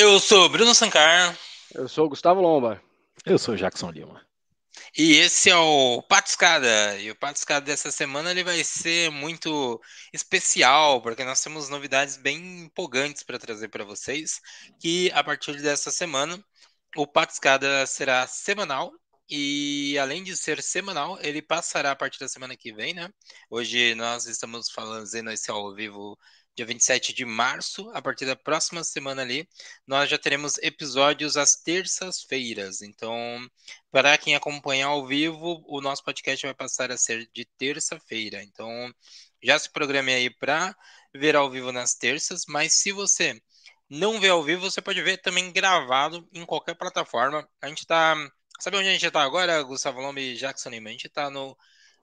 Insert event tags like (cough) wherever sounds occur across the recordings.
Eu sou Bruno Sancar. Eu sou Gustavo Lomba. Eu sou Jackson Lima. E esse é o Patiscada. E o Patiscada dessa semana ele vai ser muito especial, porque nós temos novidades bem empolgantes para trazer para vocês. Que a partir dessa semana, o Patiscada será semanal. E além de ser semanal, ele passará a partir da semana que vem, né? Hoje nós estamos fazendo esse ao vivo dia 27 de março, a partir da próxima semana ali, nós já teremos episódios às terças-feiras. Então, para quem acompanhar ao vivo, o nosso podcast vai passar a ser de terça-feira. Então, já se programe aí para ver ao vivo nas terças, mas se você não vê ao vivo, você pode ver também gravado em qualquer plataforma. A gente está. Sabe onde a gente está agora, Gustavo Lombe e Jackson Lima? A gente está no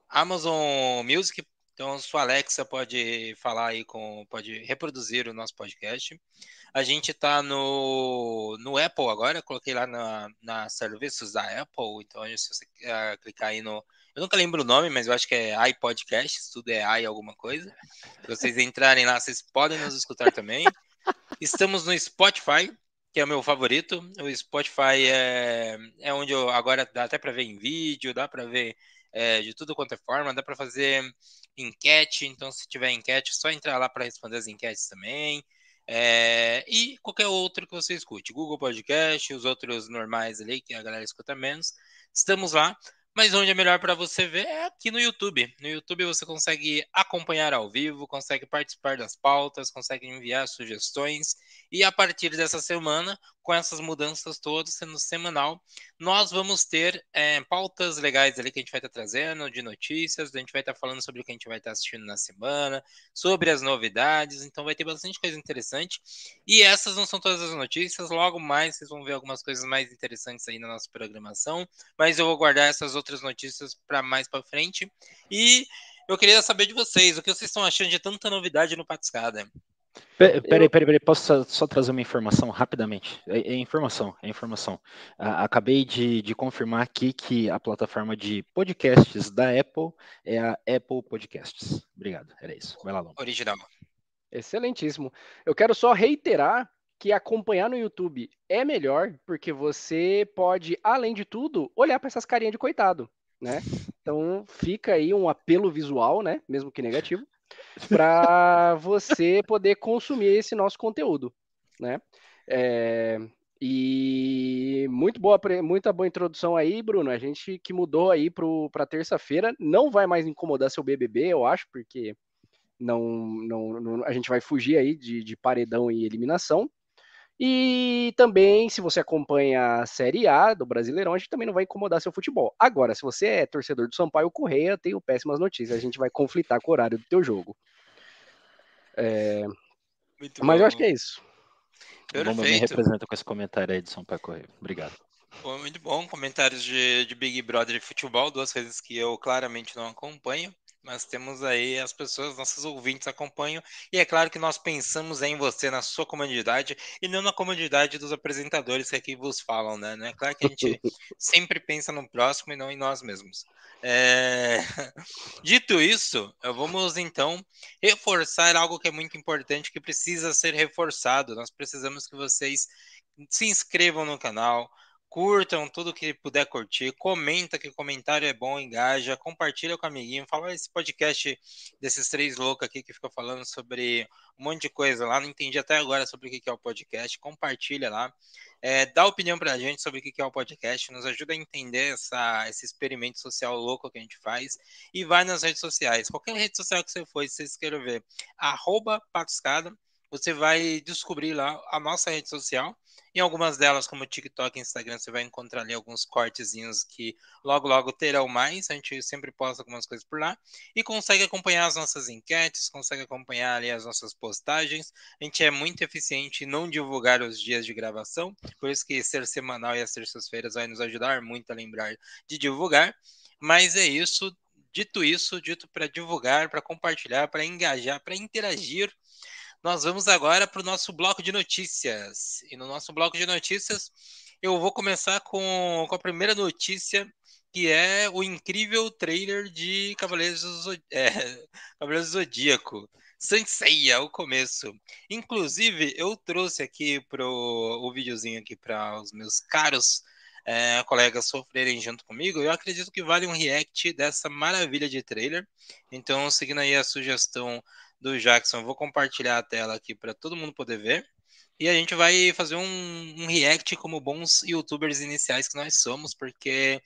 Amazon Music, então, sua Alexa pode falar aí com, pode reproduzir o nosso podcast. A gente está no, no Apple agora, coloquei lá na, na serviços da Apple. Então, se você uh, clicar aí no. Eu nunca lembro o nome, mas eu acho que é iPodcast, tudo é i alguma coisa. Se vocês entrarem lá, vocês podem nos escutar também. Estamos no Spotify, que é o meu favorito. O Spotify é, é onde eu agora dá até para ver em vídeo, dá para ver é, de tudo quanto é forma, dá para fazer enquete, então se tiver enquete, é só entrar lá para responder as enquetes também. É, e qualquer outro que você escute, Google Podcast, os outros normais ali que a galera escuta menos, estamos lá. Mas onde é melhor para você ver é aqui no YouTube. No YouTube você consegue acompanhar ao vivo, consegue participar das pautas, consegue enviar sugestões. E a partir dessa semana, com essas mudanças todas, sendo semanal, nós vamos ter é, pautas legais ali que a gente vai estar trazendo, de notícias, a gente vai estar falando sobre o que a gente vai estar assistindo na semana, sobre as novidades, então vai ter bastante coisa interessante. E essas não são todas as notícias, logo mais vocês vão ver algumas coisas mais interessantes aí na nossa programação, mas eu vou guardar essas outras notícias para mais para frente. E eu queria saber de vocês, o que vocês estão achando de tanta novidade no Patiscada? Peraí, peraí, peraí, posso só, trazer uma informação rapidamente? É, é informação, é informação. Ah, acabei de, de, confirmar aqui que a plataforma de podcasts da Apple é a Apple Podcasts. Obrigado, era isso. Vai lá, Lom. Original. Excelentíssimo. Eu quero só reiterar que acompanhar no YouTube é melhor, porque você pode, além de tudo, olhar para essas carinhas de coitado, né? Então fica aí um apelo visual, né? Mesmo que negativo para você poder consumir esse nosso conteúdo, né? É, e muito boa, muita boa introdução aí, Bruno. A gente que mudou aí para terça-feira não vai mais incomodar seu BBB, eu acho, porque não, não, não a gente vai fugir aí de, de paredão e eliminação. E também, se você acompanha a Série A do Brasileirão, a gente também não vai incomodar seu futebol. Agora, se você é torcedor do Sampaio Correia, tenho péssimas notícias. A gente vai conflitar com o horário do teu jogo. É... Mas bom. eu acho que é isso. Perfeito. Bom, me representa com esse comentário aí de Sampaio Correia. Obrigado. muito bom. Comentários de, de Big Brother e futebol, duas coisas que eu claramente não acompanho mas temos aí as pessoas, nossos ouvintes acompanham, e é claro que nós pensamos em você, na sua comodidade, e não na comodidade dos apresentadores que aqui vos falam, né? É claro que a gente (laughs) sempre pensa no próximo e não em nós mesmos. É... (laughs) Dito isso, vamos então reforçar algo que é muito importante, que precisa ser reforçado. Nós precisamos que vocês se inscrevam no canal, curtam tudo que puder curtir, comenta que o comentário é bom, engaja, compartilha com o amiguinho, fala esse podcast desses três loucos aqui que ficam falando sobre um monte de coisa lá, não entendi até agora sobre o que é o podcast, compartilha lá, é, dá opinião pra gente sobre o que é o podcast, nos ajuda a entender essa, esse experimento social louco que a gente faz e vai nas redes sociais, qualquer rede social que você for, se você escrever arroba patuscada, você vai descobrir lá a nossa rede social. Em algumas delas, como TikTok e Instagram, você vai encontrar ali alguns cortezinhos que logo, logo terão mais. A gente sempre posta algumas coisas por lá. E consegue acompanhar as nossas enquetes, consegue acompanhar ali as nossas postagens. A gente é muito eficiente em não divulgar os dias de gravação. Por isso que ser semanal e as terças-feiras vai nos ajudar muito a lembrar de divulgar. Mas é isso. Dito isso, dito para divulgar, para compartilhar, para engajar, para interagir nós vamos agora para o nosso bloco de notícias. E no nosso bloco de notícias, eu vou começar com, com a primeira notícia, que é o incrível trailer de Cavaleiros do, (laughs) é, Cavaleiros do Zodíaco. Senseiya, o começo. Inclusive, eu trouxe aqui pro o videozinho aqui para os meus caros é, colegas sofrerem junto comigo. Eu acredito que vale um react dessa maravilha de trailer. Então, seguindo aí a sugestão do Jackson, vou compartilhar a tela aqui para todo mundo poder ver. E a gente vai fazer um, um react como bons youtubers iniciais que nós somos, porque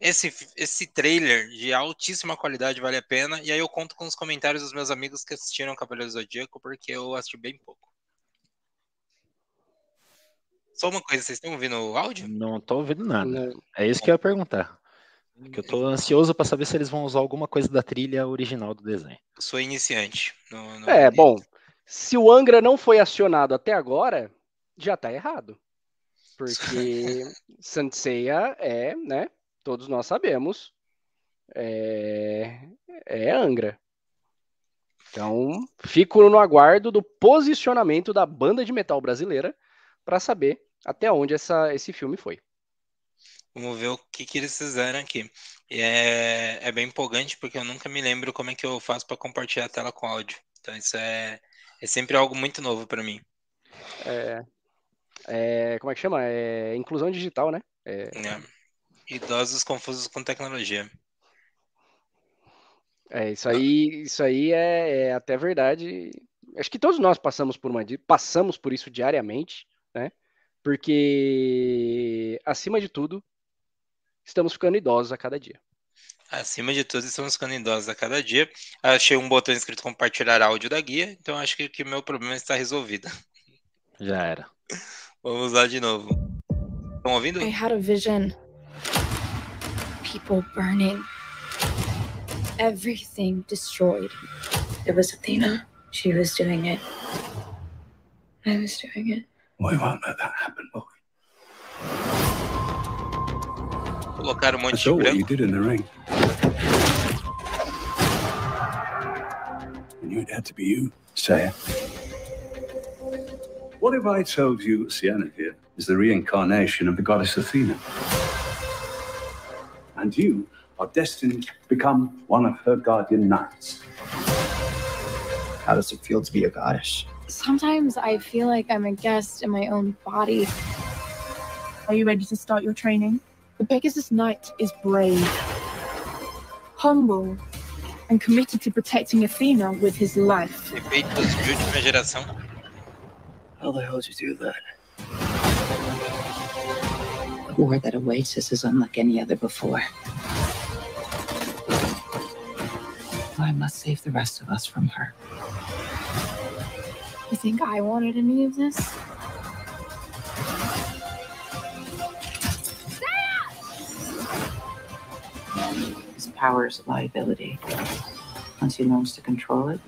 esse, esse trailer de altíssima qualidade vale a pena. E aí eu conto com os comentários dos meus amigos que assistiram Cavaleiro Zodíaco, porque eu assisti bem pouco. Só uma coisa, vocês estão ouvindo o áudio? Não estou ouvindo nada. Não. É isso que eu ia perguntar. Porque eu estou ansioso para saber se eles vão usar alguma coisa da trilha original do desenho. Eu sou iniciante. No, no é, bom. Se o Angra não foi acionado até agora, já está errado. Porque (laughs) Santseia é, né? todos nós sabemos, é, é Angra. Então, fico no aguardo do posicionamento da banda de metal brasileira para saber até onde essa, esse filme foi. Vamos ver o que, que eles fizeram aqui. É, é bem empolgante porque eu nunca me lembro como é que eu faço para compartilhar a tela com áudio. Então isso é, é sempre algo muito novo para mim. É, é, como é que chama? É inclusão digital, né? É, é. Idosos confusos com tecnologia. É, isso aí, isso aí é, é, até verdade. Acho que todos nós passamos por uma passamos por isso diariamente, né? Porque acima de tudo, estamos ficando idosos a cada dia. Acima de tudo, estamos ficando idosos a cada dia. Achei um botão escrito compartilhar áudio da guia, então acho que o meu problema está resolvido. Já era. Vamos lá de novo. Estão ouvindo? I had a vision. people burning, everything destroyed. It was Athena. She was doing it. I was doing it. We won't let that happen, will we? Colocar um monte I saw what you did in the ring. I knew it had to be you, Saya. What if I told you Sienna here is the reincarnation of the goddess Athena? and you are destined to become one of her guardian knights. How does it feel to be a goddess? Sometimes I feel like I'm a guest in my own body. Are you ready to start your training? The Pegasus Knight is brave, humble, and committed to protecting Athena with his life. How the hell did you do that? The war that awaits us is unlike any other before. I must save the rest of us from her. You think I wanted any of this? His power is a liability. Once he learns to control it,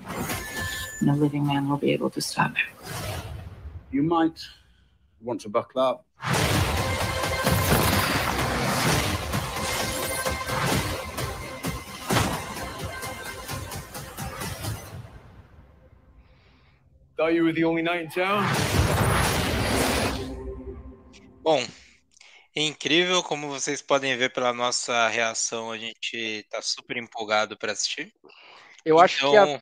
no living man will be able to stop him. You might want to buckle up. Thought you were the only knight in town. Bom, incrível como vocês podem ver pela nossa reação, a gente tá super empolgado para assistir. Eu então... acho que a, então,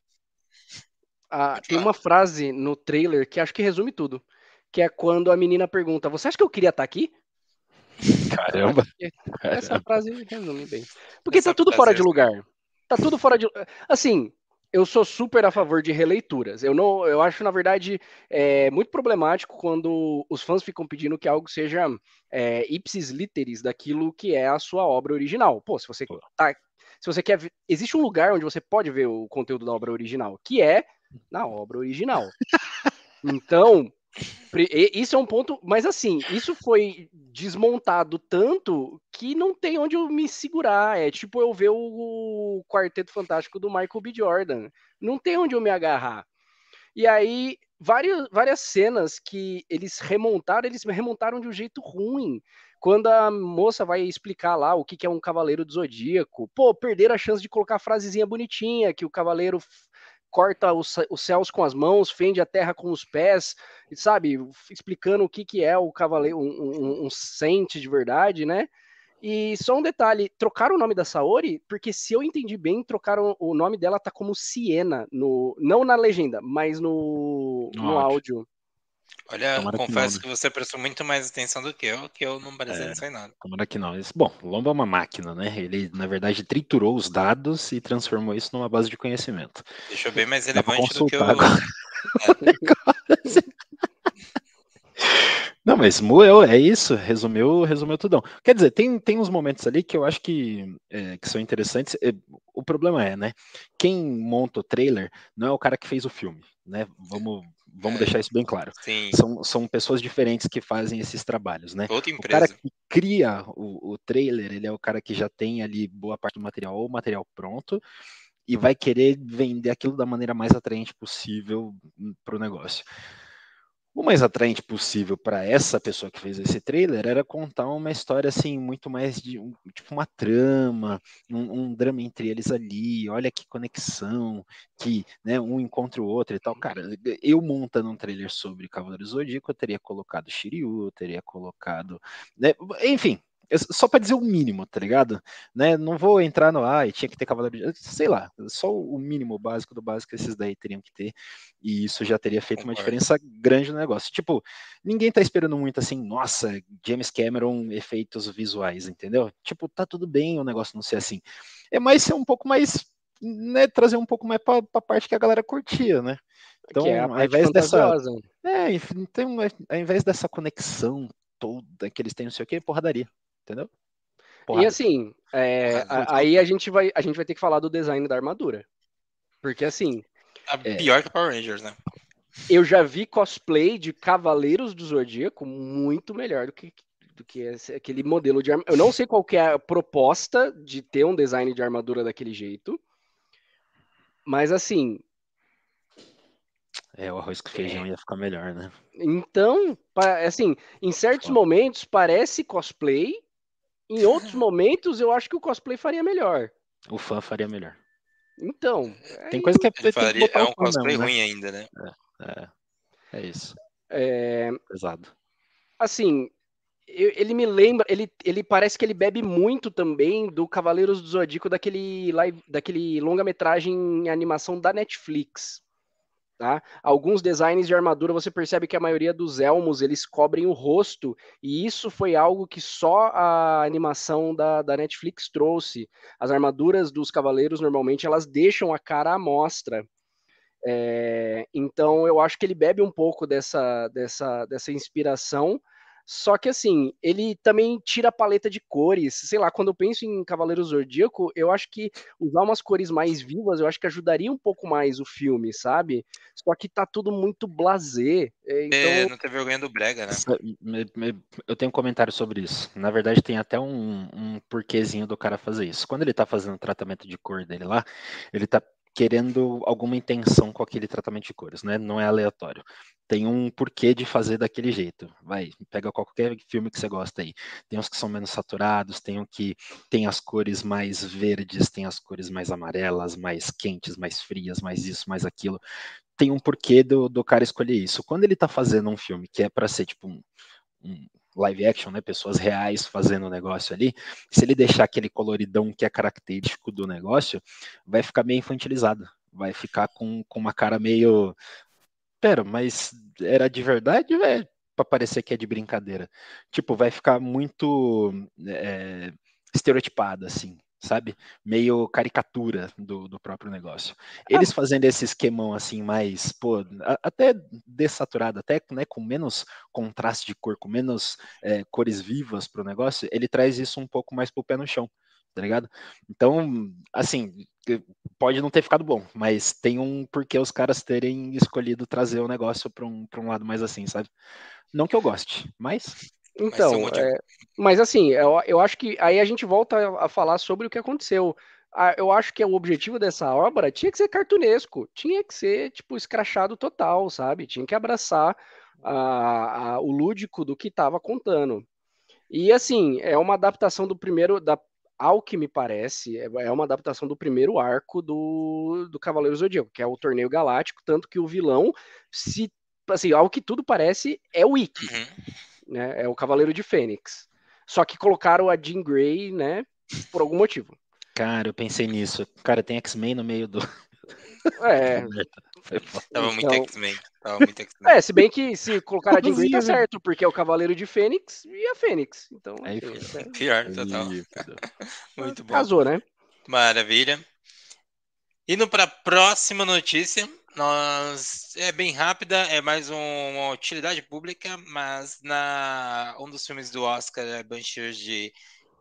a, tem uma frase no trailer que acho que resume tudo, que é quando a menina pergunta: "Você acha que eu queria estar tá aqui?" Caramba. (laughs) Essa frase resume bem. Porque Essa tá tudo fora de lugar. Tá tudo fora de assim, eu sou super a favor de releituras. Eu não, eu acho na verdade é, muito problemático quando os fãs ficam pedindo que algo seja é, ipsis literis daquilo que é a sua obra original. Pô, se você tá, se você quer, existe um lugar onde você pode ver o conteúdo da obra original, que é na obra original. (laughs) Então, isso é um ponto, mas assim, isso foi desmontado tanto que não tem onde eu me segurar. É tipo eu ver o Quarteto Fantástico do Michael B. Jordan. Não tem onde eu me agarrar. E aí, várias, várias cenas que eles remontaram, eles remontaram de um jeito ruim. Quando a moça vai explicar lá o que, que é um cavaleiro do zodíaco, pô, perderam a chance de colocar a frasezinha bonitinha que o cavaleiro corta os, os, céus com as mãos, fende a terra com os pés, sabe? Explicando o que, que é o cavaleiro, um, um, um sente de verdade, né? E só um detalhe, trocaram o nome da Saori, porque se eu entendi bem, trocaram o nome dela tá como Siena, no, não na legenda, mas no, No no áudio. Olha, Tomara que confesso não, que você prestou muito mais atenção do que eu, que eu não parecia É. nada. Tomara que não. Bom, o Lomba é uma máquina, né? Ele, na verdade, triturou os dados e transformou isso numa base de conhecimento. Deixou bem mais relevante do que o. consultar agora. (laughs) (laughs) Não, mas moeu, é isso, resumiu, resumiu tudão. Quer dizer, tem, tem uns momentos ali que eu acho que, é, que são interessantes. É, o problema é, né? Quem monta o trailer não é o cara que fez o filme, né? Vamos, vamos É. deixar isso bem claro. Sim, São, são pessoas diferentes que fazem esses trabalhos, né? outra O cara empresa. que cria o, o trailer, ele é o cara que já tem ali boa parte do material ou material pronto e vai querer vender aquilo da maneira mais atraente possível para o negócio. O mais atraente possível para essa pessoa que fez esse trailer era contar uma história assim, muito mais de um- tipo uma trama, um, um drama entre eles ali, olha que conexão, que né, um encontra o outro e tal. Cara, eu montando um trailer sobre Cavaleiro Zodíaco, eu teria colocado Shiryu, eu teria colocado. né, enfim, só para dizer o mínimo, tá ligado? Né, não vou entrar no ah, e tinha que ter Cavaleiro de... Sei lá, só o mínimo básico do básico esses daí teriam que ter. E isso já teria feito uma diferença grande no negócio. Tipo, ninguém tá esperando muito assim, nossa, James Cameron, efeitos visuais, entendeu? Tipo, tá tudo bem o negócio não ser assim. É mais ser um pouco mais, né, trazer um pouco mais pra, pra parte que a galera curtia, né? Então, que é a ao invés dessa. É, enfim, então, ao invés dessa conexão toda que eles têm, não sei o que, porradaria, entendeu? E Porrada. assim, é, aí a gente, vai, a gente vai ter que falar do design da armadura. Porque assim, A É. pior que Power Rangers, né? eu já vi cosplay de Cavaleiros do Zodíaco muito melhor do que, do que esse- aquele modelo de armadura. Eu não sei qual que é a proposta de ter um design de armadura daquele jeito. Mas assim, É, o arroz com feijão ia ficar melhor, né? então, assim, em certos momentos parece cosplay, em outros momentos eu acho que o cosplay faria melhor. O fã faria melhor. Então, Tem coisa que é, tem que faria, botar é um cosplay mesmo, né? ruim ainda, né? É, é isso. é, Pesado. assim, eu- ele me lembra, ele, ele parece que ele bebe muito também do Cavaleiros do Zodíaco daquele live, daquele longa-metragem em animação da Netflix. Tá? Alguns designs de armadura você percebe que a maioria dos elmos eles cobrem o rosto e isso foi algo que só a animação da, da Netflix trouxe. As armaduras dos cavaleiros normalmente elas deixam a cara à mostra. É, então eu acho que ele bebe um pouco dessa, dessa, dessa inspiração. Só que assim, ele também tira a paleta de cores. Sei lá, quando eu penso em Cavaleiro Zodíaco, eu acho que usar umas cores mais vivas, eu acho que ajudaria um pouco mais o filme, sabe? Só que tá tudo muito blasé. é, É, Então, não ter vergonha do Brega, né? Eu tenho um comentário sobre isso. Na verdade, tem até um, um porquezinho do cara fazer isso. Quando ele tá fazendo o tratamento de cor dele lá, ele tá querendo alguma intenção com aquele tratamento de cores, né? Não é aleatório. Tem um porquê de fazer daquele jeito. Vai, pega qualquer filme que você gosta aí. Tem uns que são menos saturados, tem um que tem as cores mais verdes, tem as cores mais amarelas, mais quentes, mais frias, mais isso, mais aquilo. Tem um porquê do, do cara escolher isso. Quando ele tá fazendo um filme que é para ser tipo um, um live action, né? Pessoas reais fazendo o negócio ali. Se ele deixar aquele coloridão que é característico do negócio, vai ficar meio infantilizado. Vai ficar com, com uma cara meio. Pera, mas era de verdade, velho? Pra parecer que é de brincadeira. Tipo, vai ficar muito é, assim, sabe? Meio caricatura do, do próprio negócio. Eles fazendo esse esquemão assim, mais, pô, a- até dessaturado, até né, com menos contraste de cor, com menos é, cores vivas pro negócio, ele traz isso um pouco mais pro pé no chão, tá ligado? Então, assim, pode não ter ficado bom, mas tem um porquê os caras terem escolhido trazer o negócio para um, pra um lado mais assim, sabe? Não que eu goste, mas então, motivo. é, mas assim, eu, eu acho que aí a gente volta a, falar sobre o que aconteceu. Eu acho que o objetivo dessa obra tinha que ser cartunesco, tinha que ser, tipo, escrachado total, sabe? Tinha que abraçar a- a- o lúdico do que estava contando. E assim, é uma adaptação do primeiro, da, ao que me parece, é é uma adaptação do primeiro arco do, do Cavaleiro Zodíaco, que é o Torneio Galáctico, tanto que o vilão, se, assim, ao que tudo parece, é o Ikki Uhum. Né? É o Cavaleiro de Fênix. Só que colocaram a Jean Grey, né? Por algum motivo. Cara, eu pensei nisso. Cara, tem X-Men no meio do. É. (laughs) Tava muito Então- X-Men. Tava muito X-Men. É, se bem que se colocar a Jean Grey tá certo, porque é o Cavaleiro de Fênix e a Fênix. Então, Aí, filho. é, Pior, total. (laughs) Muito bom. casou, né? Maravilha. Indo para a próxima notícia, nós é bem rápida, é mais um- uma utilidade pública, mas na um dos filmes do Oscar é Banshees de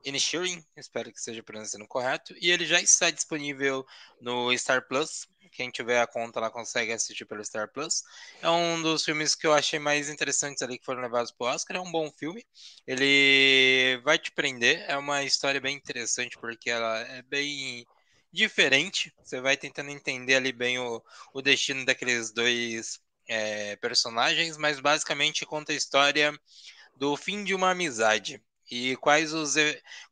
Inisherin, espero que esteja pronunciando correto, e ele já está disponível no Star Plus. Quem tiver a conta lá consegue assistir pelo Star Plus. É um dos filmes que eu achei mais interessantes ali que foram levados para o Oscar. É um bom filme. Ele vai te prender. É uma história bem interessante porque ela é bem diferente. Você vai tentando entender ali bem o, o destino daqueles dois é, personagens, mas basicamente conta a história do fim de uma amizade e quais os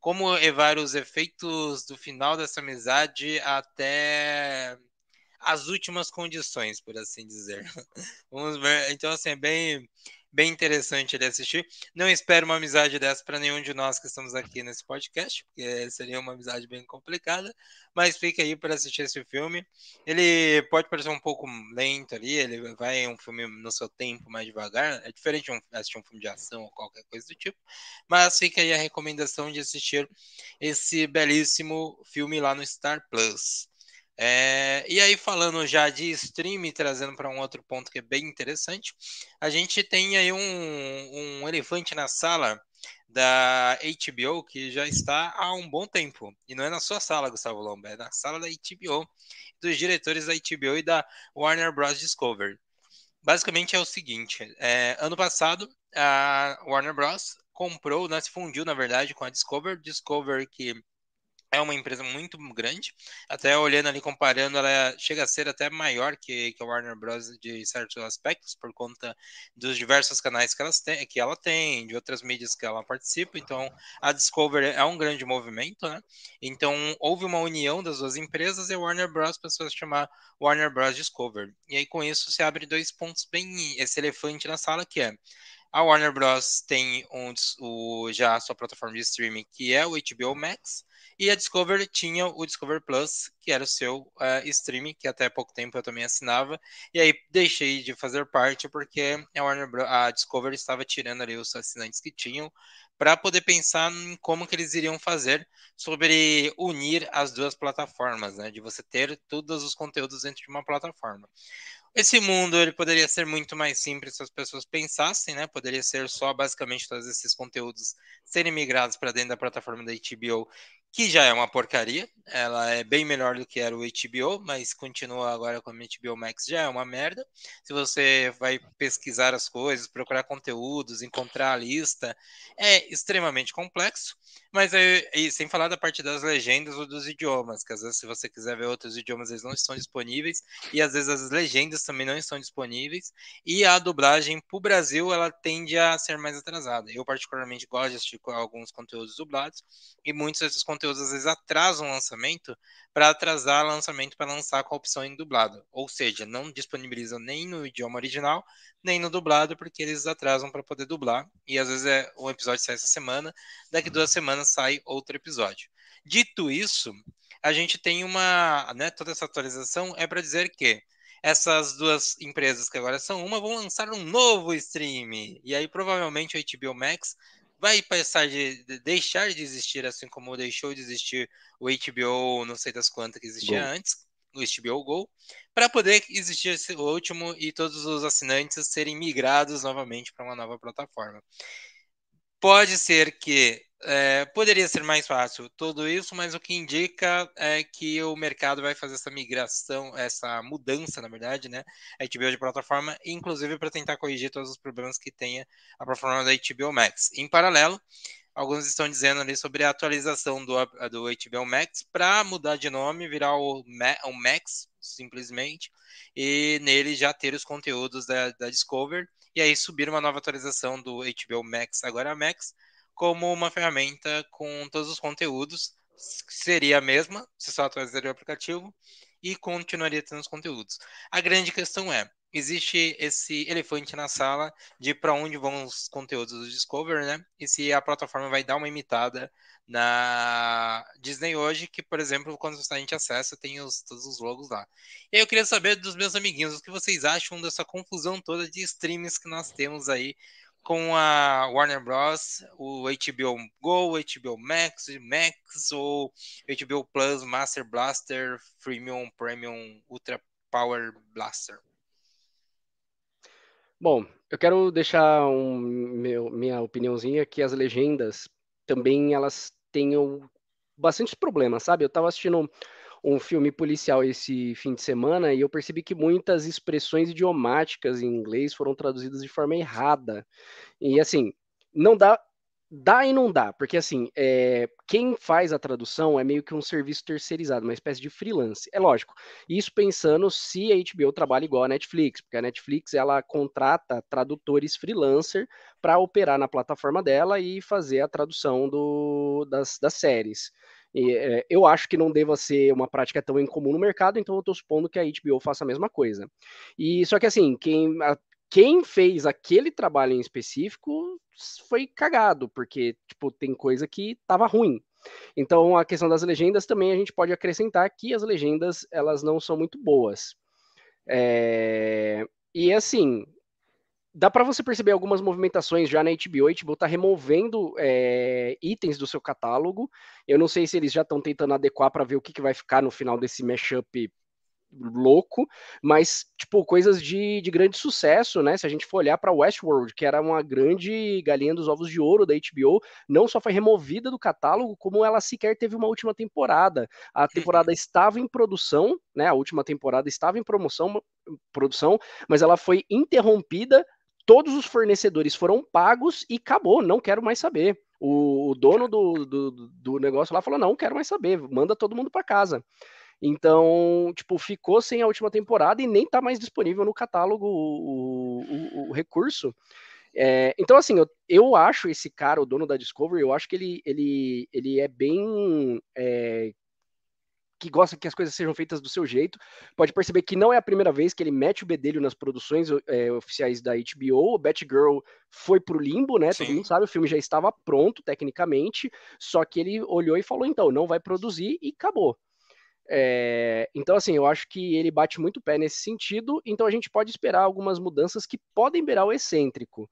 como levar os efeitos do final dessa amizade até as últimas condições, por assim dizer. (laughs) Vamos ver. Então assim é bem bem interessante ele assistir. Não espero uma amizade dessa para nenhum de nós que estamos aqui nesse podcast, porque seria uma amizade bem complicada. Mas fica aí para assistir esse filme. Ele pode parecer um pouco lento ali, ele vai um filme no seu tempo mais devagar. É diferente de um, assistir um filme de ação ou qualquer coisa do tipo. Mas fica aí a recomendação de assistir esse belíssimo filme lá no Star Plus. É, e aí, falando já de stream, trazendo para um outro ponto que é bem interessante, a gente tem aí um, um elefante na sala da HBO que já está há um bom tempo. E não é na sua sala, Gustavo Lomba, é na sala da HBO, dos diretores da HBO e da Warner Bros. Discovery. Basicamente é o seguinte: é, ano passado, a Warner Bros. comprou, né, se fundiu, na verdade, com a Discovery. Discovery que é uma empresa muito grande. Até olhando ali, comparando, ela chega a ser até maior que, que a Warner Bros. de certos aspectos, por conta dos diversos canais que, elas têm, que ela tem, de outras mídias que ela participa. Então, a Discovery é um grande movimento, né? Então, houve uma união das duas empresas e a Warner Bros. passou a se chamar Warner Bros. Discovery. E aí, com isso, se abre dois pontos bem... Esse elefante na sala, que é a Warner Bros. tem um, o, já a sua plataforma de streaming, que é o HBO Max, e a Discovery tinha o Discovery Plus, que era o seu uh, que até pouco tempo eu também assinava, e aí deixei de fazer parte porque a, Warner a Discovery estava tirando ali os assinantes que tinham para poder pensar em como que eles iriam fazer sobre unir as duas plataformas, né, de você ter todos os conteúdos dentro de uma plataforma. Esse mundo ele poderia ser muito mais simples se as pessoas pensassem, né? Poderia ser só basicamente todos esses conteúdos serem migrados para dentro da plataforma da HBO, que já é uma porcaria. Ela é bem melhor do que era o HBO, mas continua agora com a HBO Max já é uma merda. Se você vai pesquisar as coisas, procurar conteúdos, encontrar a lista, é extremamente complexo. Mas é, e sem falar da parte das legendas ou dos idiomas, que às vezes se você quiser ver outros idiomas eles não estão disponíveis e às vezes as legendas também não estão disponíveis e a dublagem para o Brasil ela tende a ser mais atrasada. Eu particularmente gosto de assistir alguns conteúdos dublados e muitos desses conteúdos às vezes atrasam o lançamento para atrasar o lançamento para lançar com a opção em dublado, ou seja, não disponibilizam nem no idioma original nem no dublado porque eles atrasam para poder dublar e às vezes é um episódio sai essa semana, daqui duas semanas sai outro episódio. Dito isso, a gente tem uma, né, toda essa atualização é para dizer que essas duas empresas que agora são uma vão lançar um novo stream. E aí provavelmente o HBO Max vai passar de, de deixar de existir assim como deixou de existir o HBO, não sei das quantas que existia Go. antes, o HBO Go, para poder existir esse último e todos os assinantes serem migrados novamente para uma nova plataforma. Pode ser que é, poderia ser mais fácil tudo isso, mas o que indica é que o mercado vai fazer essa migração, essa mudança, na verdade, né? A HBO de plataforma, inclusive para tentar corrigir todos os problemas que tenha a plataforma da HBO Max. Em paralelo, alguns estão dizendo ali sobre a atualização do, do HBO Max para mudar de nome, virar o, o Max, simplesmente, e nele já ter os conteúdos da, da Discover, e aí subir uma nova atualização do HBO Max, agora Max, como uma ferramenta com todos os conteúdos, seria a mesma, se só atualizaria o aplicativo, e continuaria tendo os conteúdos. A grande questão é, existe esse elefante na sala de para onde vão os conteúdos do Discovery, né? E se a plataforma vai dar uma imitada na Disney hoje, que, por exemplo, quando a gente acessa, tem os, todos os logos lá. E aí eu queria saber dos meus amiguinhos, o que vocês acham dessa confusão toda de streams que nós temos aí com a Warner Bros, o HBO Go, HBO Max, Max ou HBO Plus, Master Blaster, Premium, Premium, Ultra Power Blaster. Bom, eu quero deixar um, meu, minha opiniãozinha que as legendas também elas tenham bastante problemas, sabe? Eu estava assistindo um filme policial esse fim de semana e eu percebi que muitas expressões idiomáticas em inglês foram traduzidas de forma errada. E assim, não dá Dá e não dá, porque assim, é, quem faz a tradução é meio que um serviço terceirizado, uma espécie de freelance. É lógico. Isso pensando se a HBO trabalha igual a Netflix, porque a Netflix ela contrata tradutores freelancer para operar na plataforma dela e fazer a tradução do, das, das séries. E, é, eu acho que não deva ser uma prática tão incomum no mercado, então eu estou supondo que a HBO faça a mesma coisa. E só que assim, quem a, quem fez aquele trabalho em específico foi cagado, porque tipo, tem coisa que estava ruim. Então, a questão das legendas também a gente pode acrescentar que as legendas elas não são muito boas. É... E assim, dá para você perceber algumas movimentações já na HBO. A HBO está removendo é, itens do seu catálogo. Eu não sei se eles já estão tentando adequar para ver o que, que vai ficar no final desse mashup louco, mas, tipo, coisas de, de grande sucesso, né? Se a gente for olhar para Westworld, que era uma grande galinha dos ovos de ouro da HBO, não só foi removida do catálogo, como ela sequer teve uma última temporada. A temporada estava em produção, né? A última temporada estava em promoção, produção, mas ela foi interrompida. Todos os fornecedores foram pagos e acabou, não quero mais saber. O, o dono do, do, do negócio lá falou: não, quero mais saber, manda todo mundo para casa. Então, tipo, ficou sem a última temporada e nem tá mais disponível no catálogo o, o, o recurso. É, então, assim, eu, eu acho esse cara, o dono da Discovery, eu acho que ele, ele, ele é bem. É, que gosta que as coisas sejam feitas do seu jeito. Pode perceber que não é a primeira vez que ele mete o bedelho nas produções é, oficiais da HBO. O Batgirl foi pro limbo, né? Sim. Todo mundo sabe, o filme já estava pronto tecnicamente, só que ele olhou e falou: então, não vai produzir e acabou. É, então, assim, eu acho que ele bate muito pé nesse sentido, então a gente pode esperar algumas mudanças que podem beirar o excêntrico.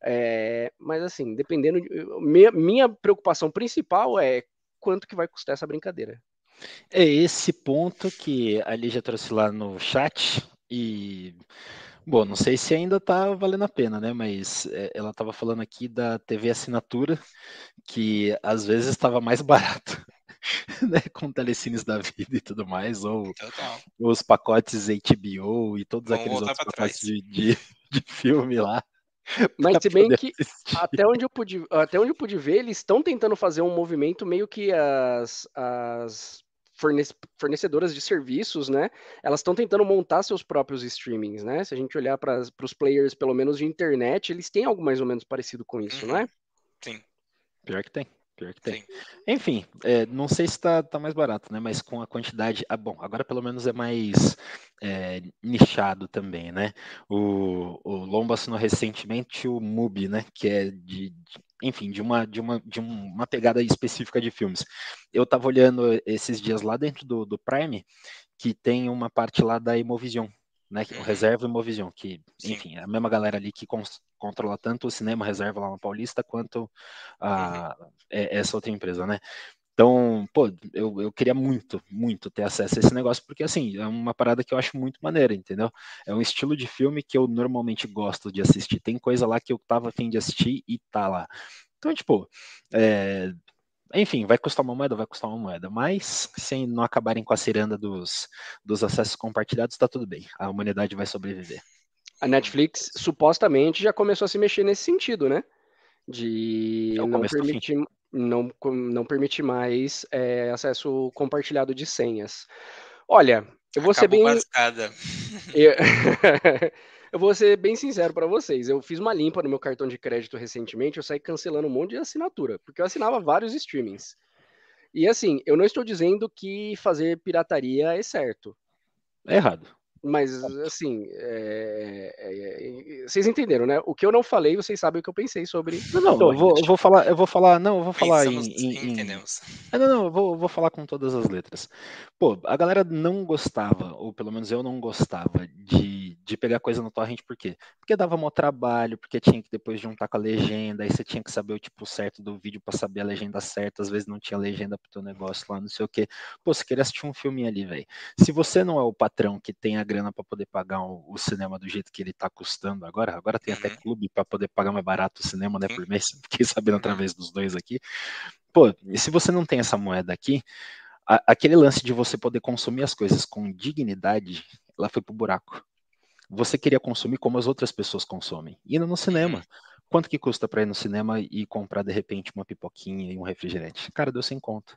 É, mas, assim, dependendo. De, minha, minha preocupação principal é quanto que vai custar essa brincadeira. É esse ponto que a Lígia trouxe lá no chat e. Bom, não sei se ainda tá valendo a pena, né? Mas é, ela estava falando aqui da TV assinatura, que às vezes estava mais (laughs) barato (laughs) né, com telecines da vida e tudo mais, ou Total. os pacotes HBO e todos Vamos aqueles outros pacotes de, de, de, filme lá. (laughs) Mas se bem que até onde, eu pude, até onde eu pude ver, eles estão tentando fazer um movimento meio que as, as fornecedoras de serviços, né? Elas estão tentando montar seus próprios streamings, né? Se a gente olhar para os players, pelo menos de internet, eles têm algo mais ou menos parecido com isso, uhum. não é? Sim. Pior que tem. Pior que tem. Sim. Enfim, é, não sei se está tá mais barato, né? Mas com a quantidade. Ah, bom, agora pelo menos é mais é, nichado também, né? O, o Lombo assinou recentemente o MUBI, né? Que é de, de, enfim, de uma, de, uma, de uma pegada específica de filmes. Eu estava olhando esses dias lá dentro do, do Prime, que tem uma parte lá da Imovision, né? O uhum. Reserva e Movision, que, enfim, é a mesma galera ali que controla tanto o cinema reserva lá na Paulista quanto a, uhum. É, essa outra empresa, né? Então, pô, eu, eu queria muito, muito ter acesso a esse negócio, porque assim, é uma parada que eu acho muito maneira, entendeu? É um estilo de filme que eu normalmente gosto de assistir. Tem coisa lá que eu tava afim de assistir e tá lá. Então, tipo, é, enfim, vai custar uma moeda, vai custar uma moeda, mas sem não acabarem com a ciranda dos, dos acessos compartilhados, tá tudo bem. A humanidade vai sobreviver. A Netflix supostamente já começou a se mexer nesse sentido, né? De é não permitir, não, não permitir mais é, acesso compartilhado de senhas. Olha, eu vou Acabou ser bem. Eu... (laughs) Eu vou ser bem sincero para vocês. Eu fiz uma limpa no meu cartão de crédito recentemente, eu saí cancelando um monte de assinatura, porque eu assinava vários streamings. E assim, eu não estou dizendo que fazer pirataria é certo. É errado. Mas, assim, é, é, é, vocês entenderam, né? O que eu não falei, vocês sabem o que eu pensei sobre. Não, não, eu vou, eu vou falar, eu vou falar, não, eu vou falar Pensamos, em, em- em- entendemos. Ah, não, não, eu vou, eu vou falar com todas as letras. Pô, a galera não gostava, ou pelo menos eu não gostava, de, de pegar coisa no torrent, por quê? Porque dava mó trabalho, porque tinha que depois juntar com a legenda, aí você tinha que saber o tipo certo do vídeo pra saber a legenda certa, às vezes não tinha legenda pro teu negócio lá, não sei o quê. Pô, você queria assistir um filminho ali, velho. Se você não é o patrão que tem a grana pra poder pagar o, o cinema do jeito que ele tá custando agora, agora tem até Uhum. clube pra poder pagar mais barato o cinema, né, por mês, (laughs) fiquei sabendo Uhum. através dos dois aqui. Pô, e se você não tem essa moeda aqui, a- aquele lance de você poder consumir as coisas com dignidade, ela foi pro buraco. Você queria consumir como as outras pessoas consomem, indo no cinema. Quanto que custa para ir no cinema e comprar de repente uma pipoquinha e um refrigerante? Cara, deu sem conto.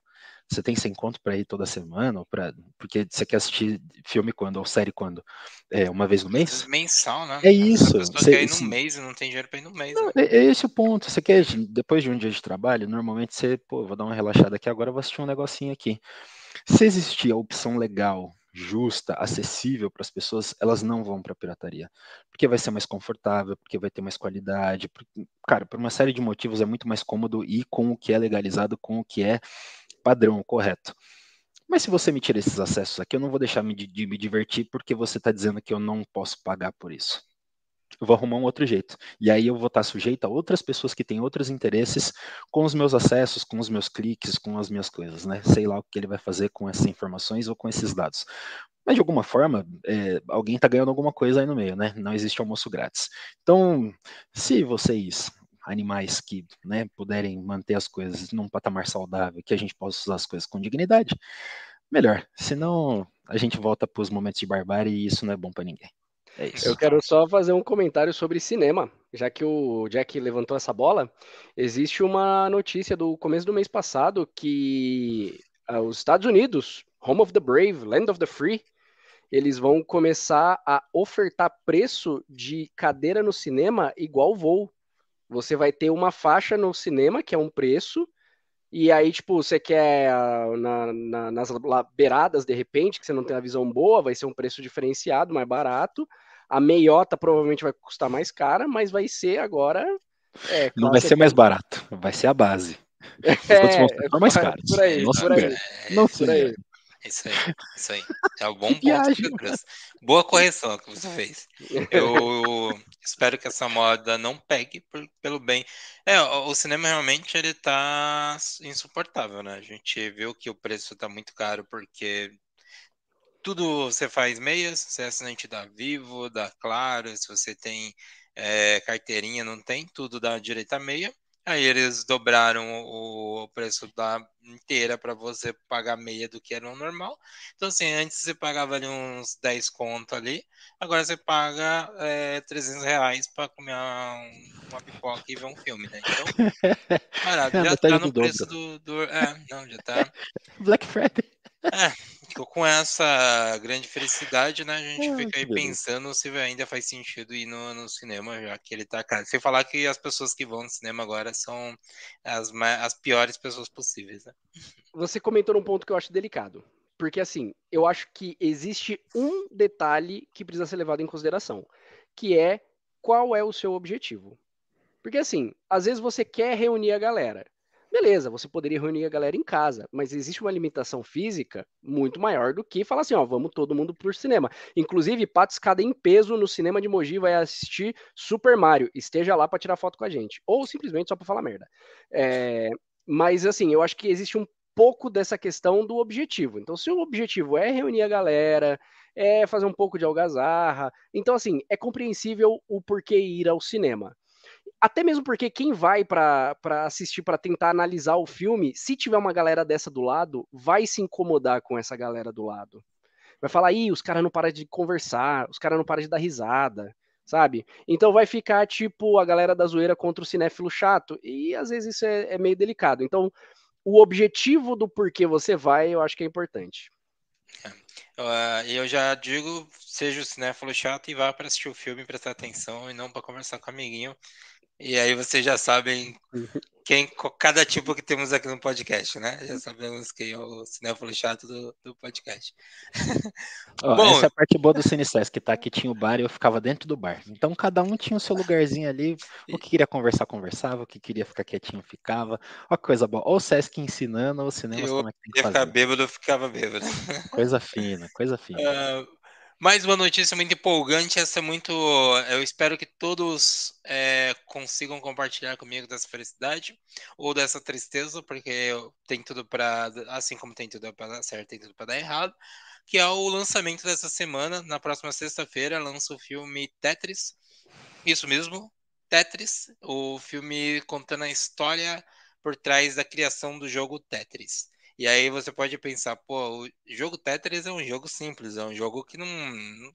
Você tem sem conto para ir toda semana ou para porque você quer assistir filme quando ou série quando? É, uma vez no mês? Mensal, né? É isso, A pessoa cê- quer ir no mês e não tem dinheiro pra ir no mês. Não, né? é, é esse o ponto. Você quer, depois de um dia de trabalho, normalmente você, pô, vou dar uma relaxada aqui agora, vou assistir um negocinho aqui. Se existir a opção legal, justa, acessível para as pessoas, elas não vão para a pirataria. Porque vai ser mais confortável, porque vai ter mais qualidade. porque- cara, por uma série de motivos é muito mais cômodo ir com o que é legalizado, com o que é padrão, correto. Mas se você me tira esses acessos aqui, eu não vou deixar me, de, me divertir porque você está dizendo que eu não posso pagar por isso. Eu vou arrumar um outro jeito. E aí eu vou estar sujeito a outras pessoas que têm outros interesses com os meus acessos, com os meus cliques, com as minhas coisas, né? Sei lá o que ele vai fazer com essas informações ou com esses dados. Mas de alguma forma, é, alguém está ganhando alguma coisa aí no meio, né? Não existe almoço grátis. Então, se vocês, animais que né, puderem manter as coisas num patamar saudável, que a gente possa usar as coisas com dignidade, melhor. Senão, a gente volta para os momentos de barbárie e isso não é bom para ninguém. É isso. Eu quero só fazer um comentário sobre cinema, já que o Jack levantou essa bola. Existe uma notícia do começo do mês passado que ah, os Estados Unidos, Home of the Brave, Land of the Free, eles vão começar a ofertar preço de cadeira no cinema igual voo. Você vai ter uma faixa no cinema, que é um preço, e aí, tipo, você quer ah, na- na- nas beiradas, de repente, que você não tem a visão boa, vai ser um preço diferenciado, mais barato. A meiota provavelmente vai custar mais cara, mas vai ser agora. é, Não vai ser mais barato, vai ser a base. Os outros vão É, ser mais por- caros. por aí, Nossa, por aí. É, Não isso Por sei. aí. É isso aí, isso aí. É o bom (laughs) ponto. Boa correção que você fez. Eu espero que essa moda não pegue por- pelo bem. É, o, o cinema realmente ele tá insuportável, né? A gente viu que o preço tá muito caro porque tudo você faz meias, você é assinante da Vivo, da Claro, se você tem é, carteirinha, não tem, tudo dá direito a meia. Aí eles dobraram o, preço da inteira para você pagar meia do que era o normal. Então, assim, antes você pagava ali uns 10 conto ali, agora você paga é, 300 reais para comer uma, pipoca e ver um filme, né? Então, (laughs) barato, já tá do no dobro. preço do, do. É, não, já tá. (laughs) Black Friday. Ficou com essa grande felicidade, né? A gente Ah, fica aí pensando se ainda faz sentido ir no, no cinema, já que ele tá caro. Sem falar que as pessoas que vão no cinema agora são as, as piores pessoas possíveis, né? Você comentou num ponto que eu acho delicado. Porque, assim, eu acho que existe um detalhe que precisa ser levado em consideração, que é qual é o seu objetivo. Porque, assim, às vezes você quer reunir a galera. Beleza, você poderia reunir a galera em casa, mas existe uma limitação física muito maior do que falar assim, ó, vamos todo mundo pro cinema. Inclusive, Pato Escada em peso no cinema de Mogi vai assistir Super Mario. Esteja lá para tirar foto com a gente. Ou simplesmente só para falar merda. É, mas, assim, eu acho que existe um pouco dessa questão do objetivo. Então, se o objetivo é reunir a galera, é fazer um pouco de algazarra, então, assim, é compreensível o porquê ir ao cinema. Até mesmo porque quem vai para assistir, para tentar analisar o filme, se tiver uma galera dessa do lado, vai se incomodar com essa galera do lado. Vai falar, ih, os caras não param de conversar, os caras não param de dar risada, sabe? Então vai ficar tipo a galera da zoeira contra o cinéfilo chato, e às vezes isso é, é meio delicado. Então, o objetivo do porquê você vai, eu acho que é importante. Ah, E eu já digo, seja o cinéfilo chato e vá para assistir o filme, prestar atenção e não para conversar com o amiguinho. E aí vocês já sabem quem, cada tipo que temos aqui no podcast, né? Já sabemos quem é o cinéfilo chato do, do podcast. (laughs) Ó, Bom, essa é a parte boa do CineSesc, tá? Que tinha o bar e eu ficava dentro do bar. Então cada um tinha o seu lugarzinho ali. O que queria conversar, conversava. O que queria ficar quietinho, ficava. Ó, coisa boa. Ou o Sesc ensinando, ou o cinema como é que tem que fazer. ficar bêbado, eu ficava bêbado. Coisa fina, coisa (laughs) fina. Uh, mais uma notícia muito empolgante, essa é muito. Eu espero que todos é, consigam compartilhar comigo dessa felicidade ou dessa tristeza, porque tem tudo para, assim como tem tudo para dar certo, tem tudo para dar errado. Que é o lançamento dessa semana, na próxima sexta-feira, lança o filme Tetris. Isso mesmo, Tetris, o filme contando a história por trás da criação do jogo Tetris. E aí você pode pensar, pô, o jogo Tetris é um jogo simples, é um jogo que não.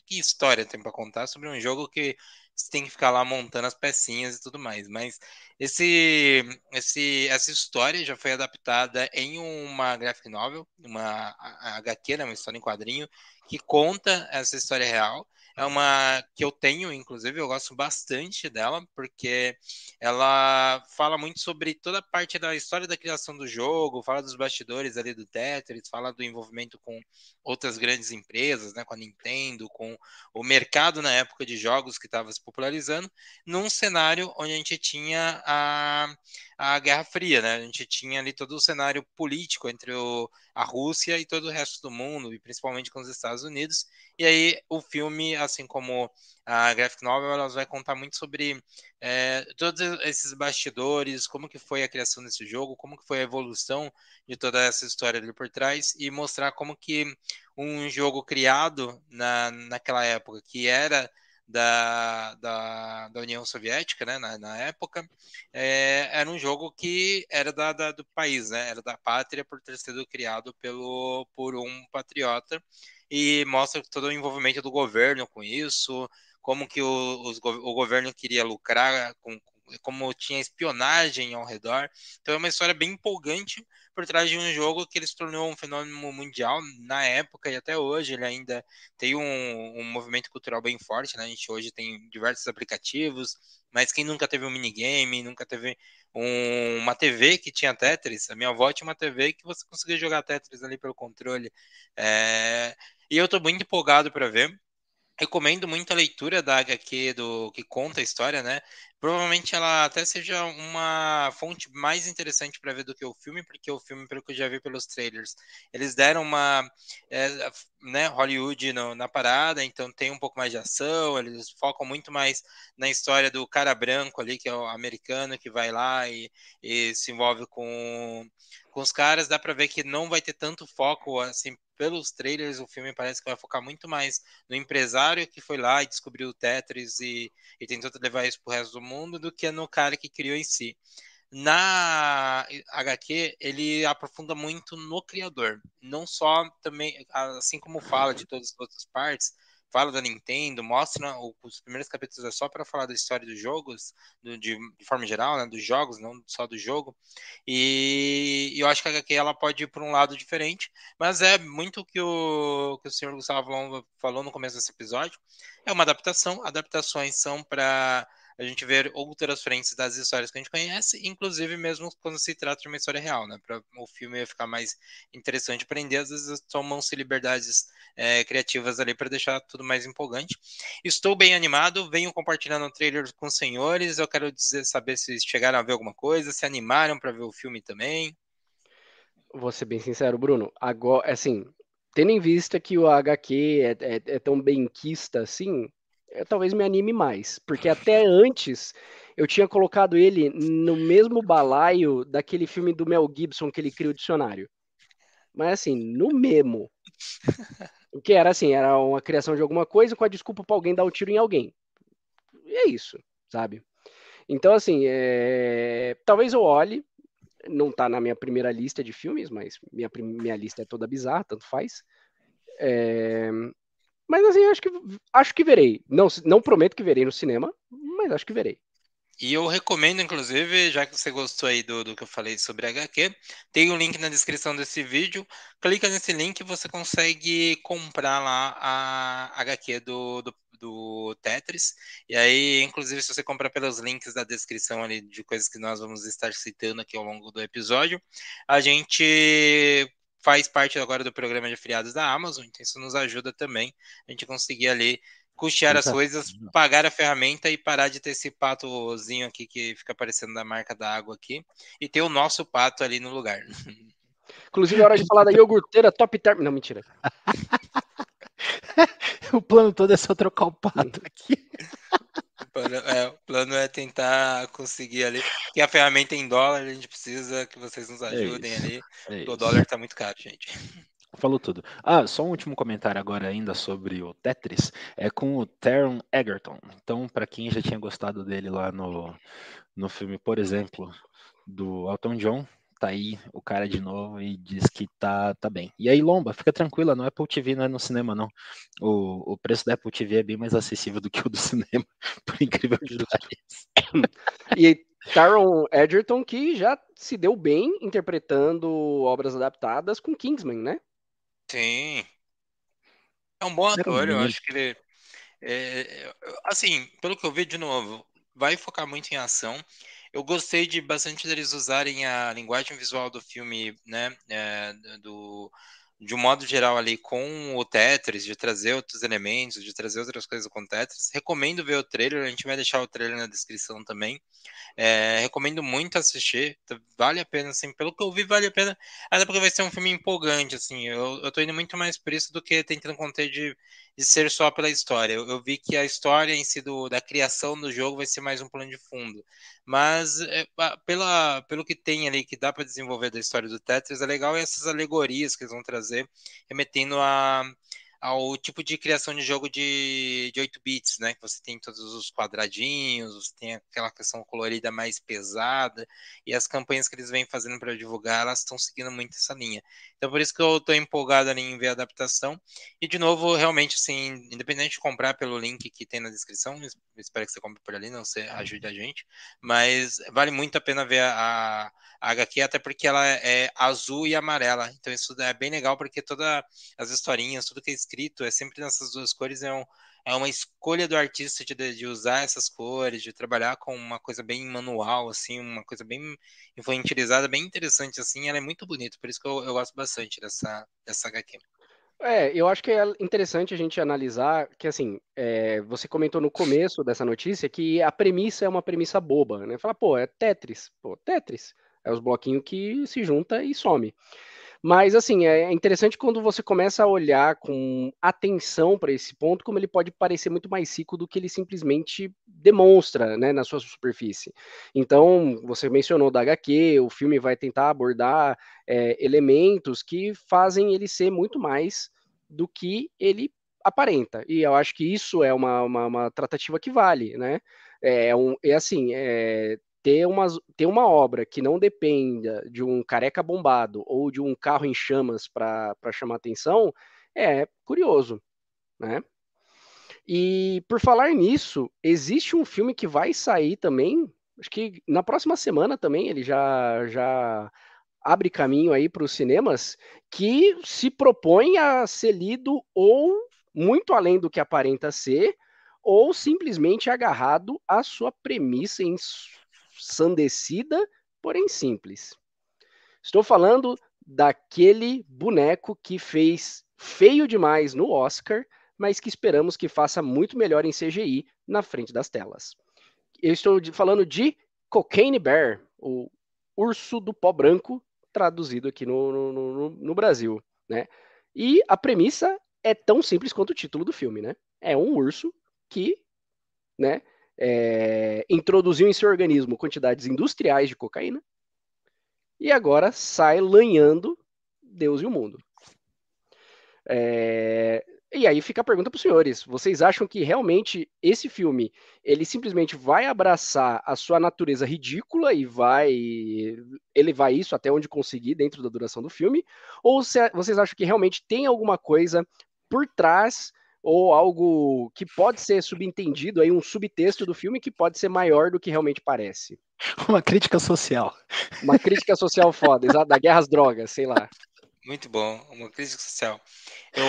Que história tem para contar sobre um jogo que você tem que ficar lá montando as pecinhas e tudo mais. Mas esse, esse, essa história já foi adaptada em uma graphic novel, uma HQ, né, uma história em quadrinho, que conta essa história real. É uma que eu tenho, inclusive, eu gosto bastante dela, porque ela fala muito sobre toda a parte da história da criação do jogo, fala dos bastidores ali do Tetris, fala do envolvimento com outras grandes empresas, né, com a Nintendo, com o mercado na época de jogos que estava se popularizando, num cenário onde a gente tinha a, a Guerra Fria, né? A gente tinha ali todo o cenário político entre o, a Rússia e todo o resto do mundo, e principalmente com os Estados Unidos. E aí o filme, assim como a graphic novel, elas vai contar muito sobre é, todos esses bastidores, como que foi a criação desse jogo, como que foi a evolução de toda essa história ali por trás e mostrar como que um jogo criado na, naquela época, que era da, da, da, União Soviética, né, na, na época, é, era um jogo que era da, da, do país, né, era da pátria por ter sido criado pelo, por um patriota e mostra todo o envolvimento do governo com isso, como que o, os, o governo queria lucrar com, como tinha espionagem ao redor. Então é uma história bem empolgante por trás de um jogo que ele se tornou um fenômeno mundial na época e até hoje ele ainda tem um, um movimento cultural bem forte, né? A gente hoje tem diversos aplicativos, mas quem nunca teve um minigame, nunca teve um, uma TV que tinha Tetris, a minha avó tinha uma TV que você conseguia jogar Tetris ali pelo controle. É... E eu tô muito empolgado para ver. Recomendo muito a leitura da HQ do que conta a história, né? Provavelmente ela até seja uma fonte mais interessante para ver do que o filme, porque o filme, pelo que eu já vi pelos trailers, eles deram uma é, né, Hollywood no, na parada, então tem um pouco mais de ação, eles focam muito mais na história do cara branco ali, que é o americano, que vai lá e, e se envolve com, com os caras. Dá para ver que não vai ter tanto foco assim pelos trailers, o filme parece que vai focar muito mais no empresário que foi lá e descobriu o Tetris e, e tentou levar isso pro resto do mundo do que no cara que criou em si. Na HQ, ele aprofunda muito no criador, não só também, assim como fala de todas as outras partes, fala da Nintendo, mostra os primeiros capítulos é só para falar da história dos jogos, do, de, de, forma geral, né, dos jogos, não só do jogo. E, e eu acho que a HQ ela pode ir por um lado diferente, mas é muito que o, que o senhor Gustavo falou no começo desse episódio. É uma adaptação, adaptações são para a gente ver outras frentes das histórias que a gente conhece, inclusive mesmo quando se trata de uma história real, né? Para o filme ficar mais interessante prender, às vezes tomam-se liberdades é, criativas ali para deixar tudo mais empolgante. Estou bem animado, venho compartilhando o trailer com os senhores. Eu quero dizer, saber se chegaram a ver alguma coisa, se animaram para ver o filme também. Vou ser bem sincero, Bruno. Agora, assim, tendo em vista que o HQ é, é, é tão benquista assim, eu, talvez me anime mais, porque até antes eu tinha colocado ele no mesmo balaio daquele filme do Mel Gibson que ele cria o dicionário. Mas assim, no mesmo. O que era assim, era uma criação de alguma coisa com a desculpa para alguém dar um tiro em alguém. E é isso, sabe? Então, assim, é... talvez eu olhe, não tá na minha primeira lista de filmes, mas minha, minha lista é toda bizarra, tanto faz. É... Mas assim, acho que acho que verei. Não, não prometo que verei no cinema, mas acho que verei. E eu recomendo, inclusive, já que você gostou aí do, do que eu falei sobre HQ, tem um link na descrição desse vídeo. Clica nesse link e você consegue comprar lá a HQ do, do, do Tetris. E aí, inclusive, se você comprar pelos links da descrição ali de coisas que nós vamos estar citando aqui ao longo do episódio, a gente faz parte agora do programa de afiliados da Amazon, então isso nos ajuda também a gente conseguir ali custear as coisas, pagar a ferramenta e parar de ter esse patozinho aqui que fica aparecendo da marca da água aqui e ter o nosso pato ali no lugar. (laughs) Inclusive, a hora de falar da iogurteira top term. Não, mentira. (laughs) o plano todo é só trocar o pato aqui. O plano, é, o plano é tentar conseguir ali. Que a ferramenta é em dólar, a gente precisa que vocês nos é ajudem é ali. É o dólar tá muito caro, gente. Falou tudo. Ah, só um último comentário agora ainda sobre o Tetris, é com o Taron Egerton. Então, para quem já tinha gostado dele lá no, no filme, por exemplo, do Elton John, tá aí o cara de novo e diz que tá, tá bem. E aí, Lomba, fica tranquila, no Apple TV não é no cinema, não. O, o preço da Apple TV é bem mais acessível do que o do cinema, (laughs) por incrível que pareça. (coughs) E Taron Egerton, que já se deu bem interpretando obras adaptadas com Kingsman, né? Sim. É um bom ator, eu acho que ele. É, assim, pelo que eu vi de novo, vai focar muito em ação. Eu gostei de bastante deles usarem a linguagem visual do filme, né? É, do, de um modo geral ali com o Tetris, de trazer outros elementos, de trazer outras coisas com o Tetris. Recomendo ver o trailer, a gente vai deixar o trailer na descrição também. É, recomendo muito assistir, vale a pena, assim, pelo que eu vi, vale a pena, até porque vai ser um filme empolgante, assim, eu, eu tô indo muito mais por isso do que tentando conter de, de ser só pela história. Eu, eu vi que a história em si do, da criação do jogo vai ser mais um plano de fundo, mas é, pela, pelo que tem ali, que dá para desenvolver da história do Tetris, é legal essas alegorias que eles vão trazer, remetendo a ao tipo de criação de jogo de, de 8 bits, né? Que você tem todos os quadradinhos, você tem aquela questão colorida mais pesada, e as campanhas que eles vêm fazendo para divulgar, elas estão seguindo muito essa linha. Então por isso que eu estou empolgado ali em ver a adaptação. E de novo, realmente, assim, independente de comprar pelo link que tem na descrição, espero que você compre por ali, não você ajude a gente, mas vale muito a pena ver a, a HQ, até porque ela é azul e amarela. Então isso é bem legal, porque todas as historinhas, tudo que é escrito é sempre nessas duas cores, é, um, é uma escolha do artista de, de usar essas cores, de trabalhar com uma coisa bem manual, assim, uma coisa bem infantilizada, bem interessante, assim, ela é muito bonita, por isso que eu, eu gosto bastante dessa, dessa HQ. É, eu acho que é interessante a gente analisar que, assim, é, você comentou no começo dessa notícia que a premissa é uma premissa boba, né? Fala, pô, é Tetris. Pô, Tetris. É os bloquinhos que se junta e some. Mas, assim, é interessante quando você começa a olhar com atenção para esse ponto, como ele pode parecer muito mais rico do que ele simplesmente demonstra né, na sua superfície. Então, você mencionou da HQ, o filme vai tentar abordar é, elementos que fazem ele ser muito mais do que ele aparenta. E eu acho que isso é uma, uma, uma tratativa que vale, né? É, um, é assim, é, ter uma, ter uma obra que não dependa de um careca bombado ou de um carro em chamas para chamar atenção é curioso, né? E por falar nisso, existe um filme que vai sair também, acho que na próxima semana também, ele já, já abre caminho aí para os cinemas, que se propõe a ser lido ou muito além do que aparenta ser, ou simplesmente agarrado à sua premissa em ensandecida, porém simples. Estou falando daquele boneco que fez feio demais no Oscar, mas que esperamos que faça muito melhor em CGI na frente das telas. Eu estou falando de Cocaine Bear, o urso do pó branco, traduzido aqui no, no, no, no Brasil. Né? E a premissa é tão simples quanto o título do filme, né? É um urso que né, é, introduziu em seu organismo quantidades industriais de cocaína e agora sai lanhando Deus e o mundo. É, e aí fica a pergunta para os senhores: vocês acham que realmente esse filme ele simplesmente vai abraçar a sua natureza ridícula e vai elevar isso até onde conseguir dentro da duração do filme? Ou se, vocês acham que realmente tem alguma coisa por trás ou algo que pode ser subentendido aí, um subtexto do filme que pode ser maior do que realmente parece. (laughs) Uma crítica social. Uma crítica social foda, exato, da guerra às drogas, sei lá. Muito bom, uma crítica social. Eu,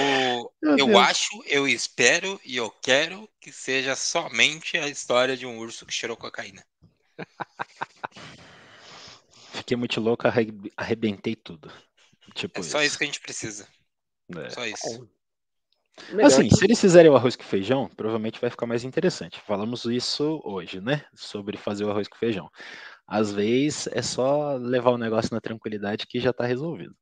Meu eu Deus. acho, eu espero e eu quero que seja somente a história de um urso que cheirou cocaína. (laughs) Fiquei muito louco, arre- arrebentei tudo. Tipo É só isso que a gente precisa. É. Só isso. Melhor Assim, que- se eles fizerem o arroz com feijão, provavelmente vai ficar mais interessante. Falamos isso hoje, né? Sobre fazer o arroz com feijão. Às vezes é só levar o negócio na tranquilidade que já tá resolvido.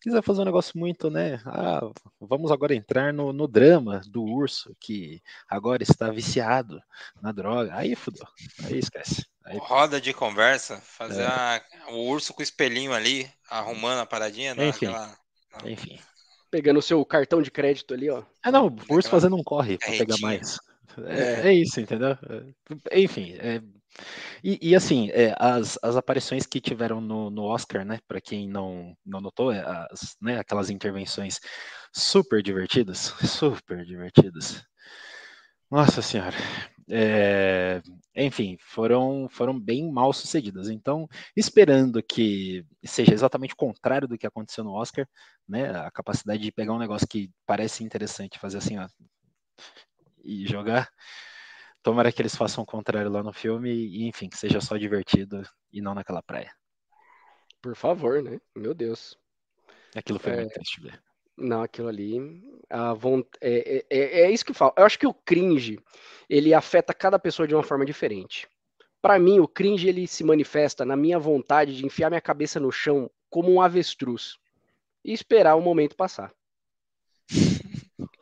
Quiser fazer um negócio muito, né? Ah, vamos agora entrar no, no drama do urso que agora está viciado na droga. Aí fudeu. Aí esquece. Aí, Roda de conversa, fazer É. a- o urso com o espelhinho ali, arrumando a paradinha. Não, Enfim. aquela... enfim. Pegando o seu cartão de crédito ali, ó. É, não, o urso fazendo um corre pra pegar mais. É, é isso, entendeu? É, Enfim, é, e, e assim, é, as, as aparições que tiveram no, no Oscar, né, para quem não, não notou, é, as, né, aquelas intervenções super divertidas, (laughs) super divertidas. Nossa senhora. É, enfim, foram, foram bem mal sucedidas. Então, esperando que seja exatamente o contrário do que aconteceu no Oscar, né? A capacidade de pegar um negócio que parece interessante, fazer assim, ó, e jogar. Tomara que eles façam o contrário lá no filme e, enfim, que seja só divertido e não naquela praia. Por favor, né? Meu Deus. Aquilo foi É. muito triste ver. Não, aquilo ali. A von... é, é, é, é isso que eu falo. Eu acho que o cringe ele afeta cada pessoa de uma forma diferente. Pra mim, o cringe ele se manifesta na minha vontade de enfiar minha cabeça no chão como um avestruz e esperar o momento passar. (laughs)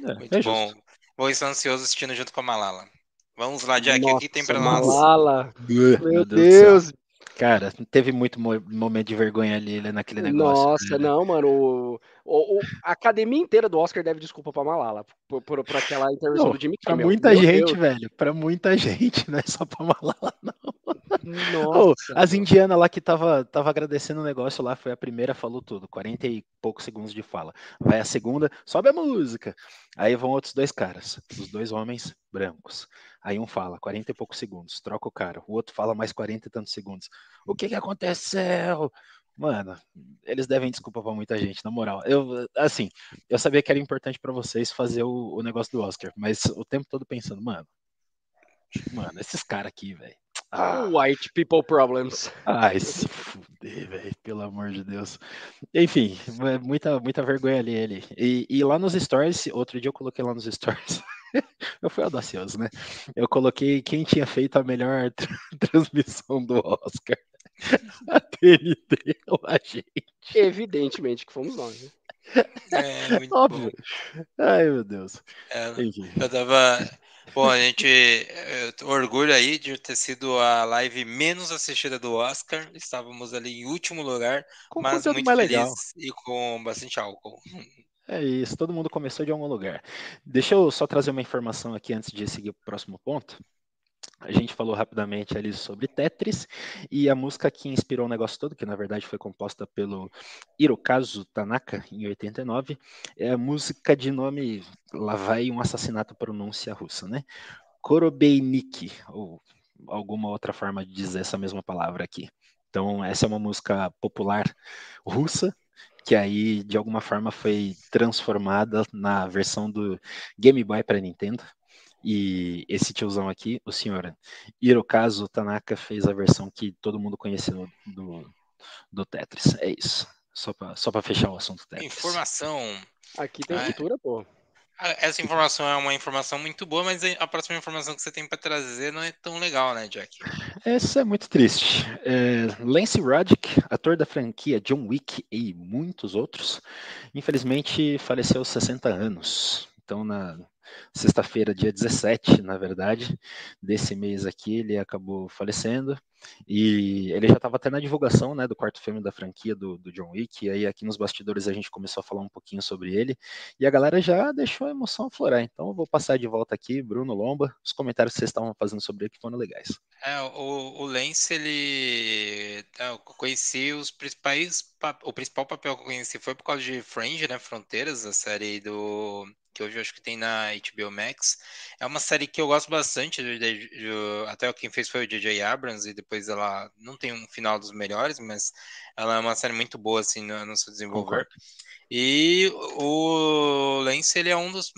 É, Muito é bom. justo. Vou estar ansioso assistindo junto com a Malala. Vamos lá, Jack, o que tem pra Nossa, nós? Malala. Meu Meu Deus do céu. Deus. Cara, teve muito mo- momento de vergonha ali né, naquele negócio. Nossa, não, mano. O, o- o- a academia inteira do Oscar deve desculpa pra Malala por, por, por aquela intervenção Não, do Jimmy Pra Kimmel. muita Meu gente, Deus. velho. Pra muita gente, não é só pra Malala, não. Nossa. Ô, as indianas lá que tava, tava agradecendo o negócio lá, foi a primeira, falou tudo, 40 e poucos segundos de fala. Vai a segunda, sobe a música. Aí vão outros dois caras, os dois homens brancos. Aí um fala, 40 e poucos segundos, troca o cara. O outro fala mais 40 e tantos segundos. O que que aconteceu? Mano, eles devem desculpa pra muita gente, na moral. Eu, assim, eu sabia que era importante pra vocês fazer o, o negócio do Oscar, mas o tempo todo pensando, mano, mano, esses caras aqui, velho. Ah, White people problems. Ai, se fuder, velho, pelo amor de Deus. Enfim, é muita, muita vergonha ali ele. E, e lá nos stories, outro dia eu coloquei lá nos stories. (laughs) Eu fui audacioso, né? Eu coloquei quem tinha feito a melhor (laughs) tra- transmissão do Oscar. (laughs) A TNT a gente. Evidentemente que fomos nós. Né? É, muito Óbvio. bom. Ai, meu Deus. É, eu tava. Bom, a gente. Orgulho aí de ter sido a live menos assistida do Oscar. Estávamos ali em último lugar, Com mas muito mais feliz legal. e com bastante álcool. É isso, todo mundo começou de algum lugar. Deixa eu só trazer uma informação aqui antes de seguir para o próximo ponto. A gente falou rapidamente ali sobre Tetris e a música que inspirou o negócio todo, que na verdade foi composta pelo Hirokazu Tanaka em 89, é a música de nome lá vai um assassinato pronúncia russa, né? Korobeinik, ou alguma outra forma de dizer essa mesma palavra aqui. Então, essa é uma música popular russa que aí de alguma forma foi transformada na versão do Game Boy para Nintendo. E esse tiozão aqui, o senhor Hirokazu Tanaka, fez a versão que todo mundo conheceu do, do Tetris. É isso. Só para só pra fechar o assunto Tetris. Informação. Aqui tem Ah, é? cultura, pô. Ah, Essa informação é uma informação muito boa, mas a próxima informação que você tem para trazer não é tão legal, né, Jack? (laughs) Essa é muito triste. É, Lance Roddick, ator da franquia John Wick e muitos outros, infelizmente faleceu aos 60 anos. Então, na, sexta-feira, dia 17, na verdade, desse mês aqui, ele acabou falecendo. E ele já estava até na divulgação né, do quarto filme da franquia do, do, John Wick, e aí aqui nos bastidores a gente começou a falar um pouquinho sobre ele, e a galera já deixou a emoção aflorar. Então eu vou passar de volta aqui, Bruno Lomba, os comentários que vocês estavam fazendo sobre ele que foram legais. É, o, o Lance, ele. É, eu conheci os principais. O principal papel que eu conheci foi por causa de Fringe, né? Fronteiras, a série do que hoje eu acho que tem na HBO Max. É uma série que eu gosto bastante, de, de, de, até quem fez foi o J.J. Abrams, e depois ela não tem um final dos melhores, mas ela é uma série muito boa, assim, no, no seu desenvolver. Concordo. E o Lance, ele é um dos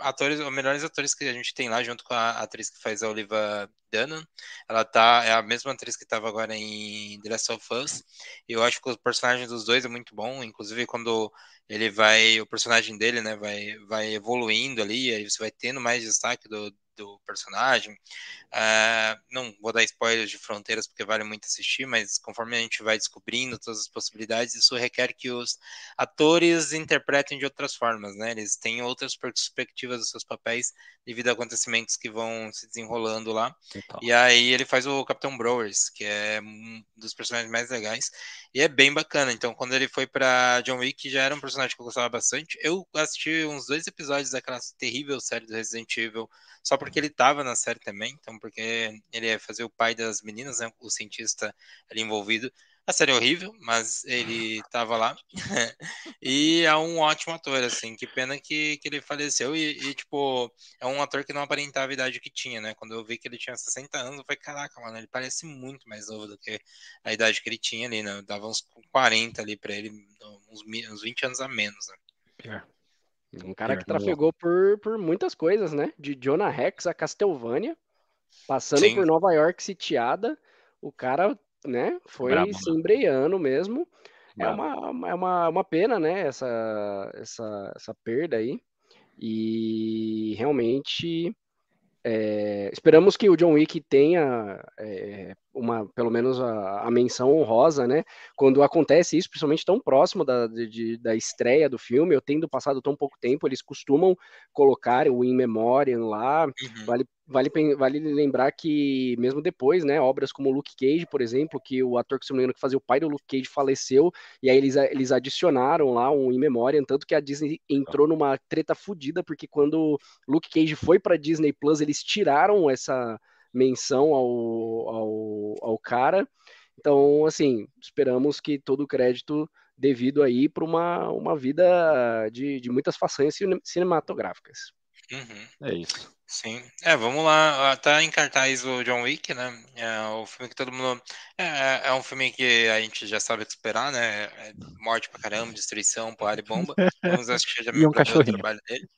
atores, os melhores atores que a gente tem lá, junto com a atriz que faz a Oliva Dunham. Ela tá, é a mesma atriz que estava agora em The Last of Us. E eu acho que o personagem dos dois é muito bom, inclusive quando ele vai, o personagem dele, né, vai, vai evoluindo ali, aí você vai tendo mais destaque do, do personagem. Uh, não vou dar spoilers de Fronteiras porque vale muito assistir, mas conforme a gente vai descobrindo todas as possibilidades, isso requer que os atores interpretem de outras formas, né? Eles têm outras perspectivas dos seus papéis devido a acontecimentos que vão se desenrolando lá. Então. E aí ele faz o Capitão Browers, que é um dos personagens mais legais e é bem bacana. Então, quando ele foi para John Wick, já era um personagem que eu gostava bastante. Eu assisti uns dois episódios daquela terrível série do Resident Evil só porque ele estava na série também, então porque ele ia fazer o pai das meninas, né, o cientista ali envolvido. A série é horrível, mas ele estava lá. (laughs) e é um ótimo ator, assim. Que pena que, que ele faleceu. E, e, tipo, é um ator que não aparentava a idade que tinha, né? Quando eu vi que ele tinha 60 anos, eu falei, caraca, mano, ele parece muito mais novo do que a idade que ele tinha ali, né? Dava uns 40 ali pra ele, uns, uns 20 anos a menos, né? Pior. Um cara que trafegou por, por muitas coisas, né? De Jonah Rex a Castlevania, passando Sim. por Nova York sitiada. O cara, né, foi Bravo, se embreando mesmo. É uma, é uma, uma pena, né, essa, essa, essa perda aí. E realmente é, esperamos que o John Wick tenha é, uma, pelo menos a, a, menção honrosa, né? Quando acontece isso, principalmente tão próximo da, de, da estreia do filme, eu tendo passado tão pouco tempo, eles costumam colocar o In Memoriam lá. Uhum. Vale Vale, vale lembrar que, mesmo depois, né, obras como Luke Cage, por exemplo, que o ator que se não me engano que fazia o pai do Luke Cage faleceu, e aí eles, eles adicionaram lá um In Memoriam, tanto que a Disney entrou numa treta fodida, porque quando Luke Cage foi para Disney Plus, eles tiraram essa menção ao, ao, ao cara. Então, assim, esperamos que todo o crédito devido aí para uma, uma vida de, de muitas façanhas cinematográficas. Uhum. É isso. Sim. É, vamos lá. Tá em cartaz o John Wick, né? É o filme que todo mundo. É, é, é um filme que a gente já sabe o que esperar, né? É morte pra caramba, destruição, porrada e bomba. (laughs) Vamos assistir já e um cachorrinho. o trabalho dele.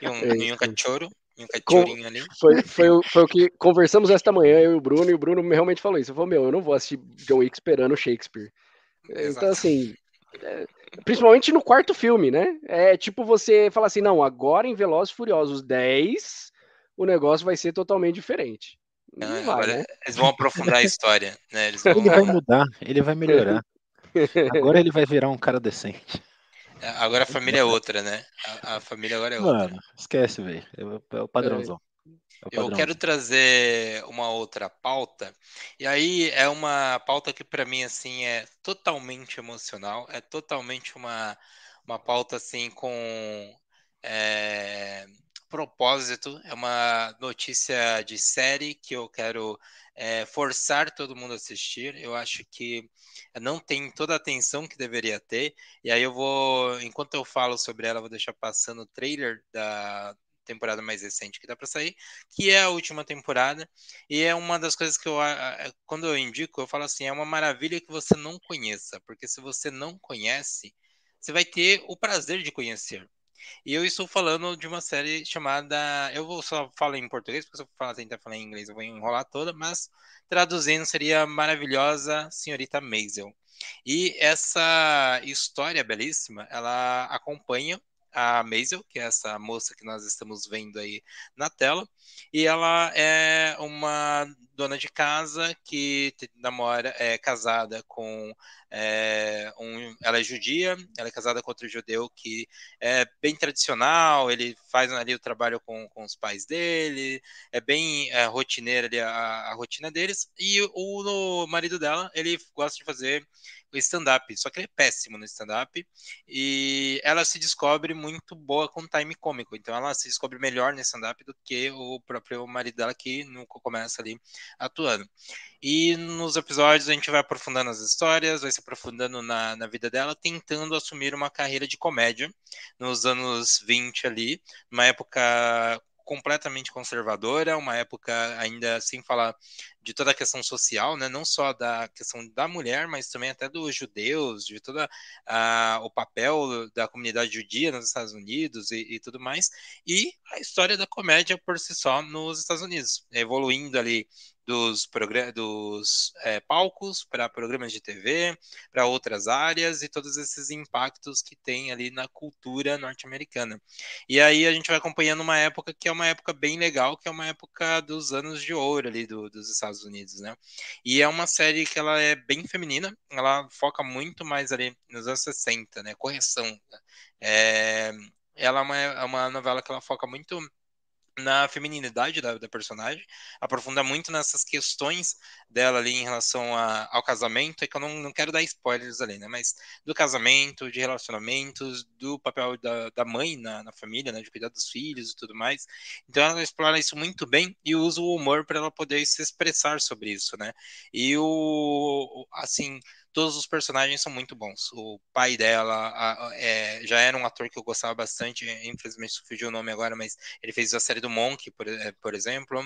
E um, é e um cachorro. E um cachorrinho ali. Foi, foi, foi o que (laughs) conversamos esta manhã, eu e o Bruno, e o Bruno realmente falou isso. Eu falei, meu, eu não vou assistir John Wick esperando Shakespeare. Exato. Então, assim. É, principalmente no quarto filme, né? É tipo você falar assim, não, agora em Velozes Furiosos 10 o negócio vai ser totalmente diferente. Não, vai, agora né? eles vão aprofundar a história, né? Vão... Ele vai mudar, ele vai melhorar. (laughs) Agora ele vai virar um cara decente. É, agora a família é outra, né? A, a família agora é outra. Mano, esquece, velho. É, é o padrãozão. É Eu quero trazer uma outra pauta, e aí é uma pauta que para mim assim é totalmente emocional, é totalmente uma, uma pauta assim com é, propósito, é uma notícia de série que eu quero é, forçar todo mundo a assistir. Eu acho que não tem toda a atenção que deveria ter. E aí eu vou, enquanto eu falo sobre ela, vou deixar passando o trailer da temporada mais recente que dá para sair, que é a última temporada. E é uma das coisas que eu, quando eu indico, eu falo assim, é uma maravilha que você não conheça, porque se você não conhece, você vai ter o prazer de conhecer. E eu estou falando de uma série chamada. Eu vou só falar em português, porque se eu falar, tentar falar em inglês eu vou enrolar toda, mas traduzindo seria Maravilhosa Senhorita Maisel. E essa história belíssima, ela acompanha a Maisel, que é essa moça que nós estamos vendo aí na tela, e ela é uma dona de casa que namora, é casada com é, um, ela é judia, ela é casada com outro judeu que é bem tradicional, ele faz ali o trabalho com, com os pais dele, é bem é, rotineira ali a, a, rotina deles, e o, o marido dela, ele gosta de fazer stand-up, só que ele é péssimo no stand-up, e ela se descobre muito boa com time cômico, então ela se descobre melhor no stand-up do que o próprio marido dela que nunca começa ali atuando. E nos episódios a gente vai aprofundando as histórias, vai se aprofundando na, na vida dela, tentando assumir uma carreira de comédia nos anos 20 ali, uma época completamente conservadora, uma época ainda sem falar de toda a questão social, né? não só da questão da mulher, mas também até dos judeus, de todo o papel da comunidade judia nos Estados Unidos e, e, tudo mais, e a história da comédia por si só nos Estados Unidos, evoluindo ali dos, dos é, palcos para programas de TV, para outras áreas e todos esses impactos que tem ali na cultura norte-americana. E aí a gente vai acompanhando uma época que é uma época bem legal, que é uma época dos anos de ouro ali do, dos Estados Unidos, né? E é uma série que ela é bem feminina, ela foca muito mais ali nos anos 60, né? Correção. É, ela é uma, é uma novela que ela foca muito na feminilidade da, da, personagem, aprofunda muito nessas questões dela ali em relação a, ao casamento, é que eu não, não quero dar spoilers ali, né, mas do casamento, de relacionamentos, do papel da, da mãe na, na família, né, de cuidar dos filhos e tudo mais, então ela explora isso muito bem e usa o humor para ela poder se expressar sobre isso, né, e o, assim, todos os personagens são muito bons. O pai dela a, a, é, já era um ator que eu gostava bastante, infelizmente fugiu o nome agora, mas ele fez a série do Monk, por, é, por exemplo.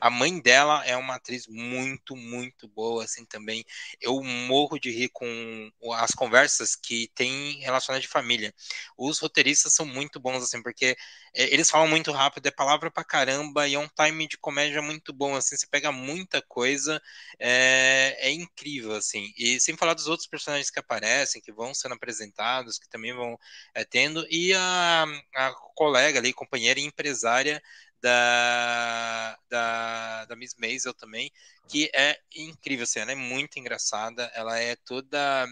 A mãe dela é uma atriz muito, muito boa, assim, também. Eu morro de rir com as conversas que tem relacionadas de família. Os roteiristas são muito bons, assim, porque é, eles falam muito rápido, é palavra pra caramba, e é um time de comédia muito bom, assim, você pega muita coisa, é, é incrível, assim. E sem falar dos outros personagens que aparecem, que vão sendo apresentados, que também vão é, tendo, e a, a colega ali, companheira e empresária da, da, da Miss Maisel também, que é incrível, assim, ela é muito engraçada, ela é toda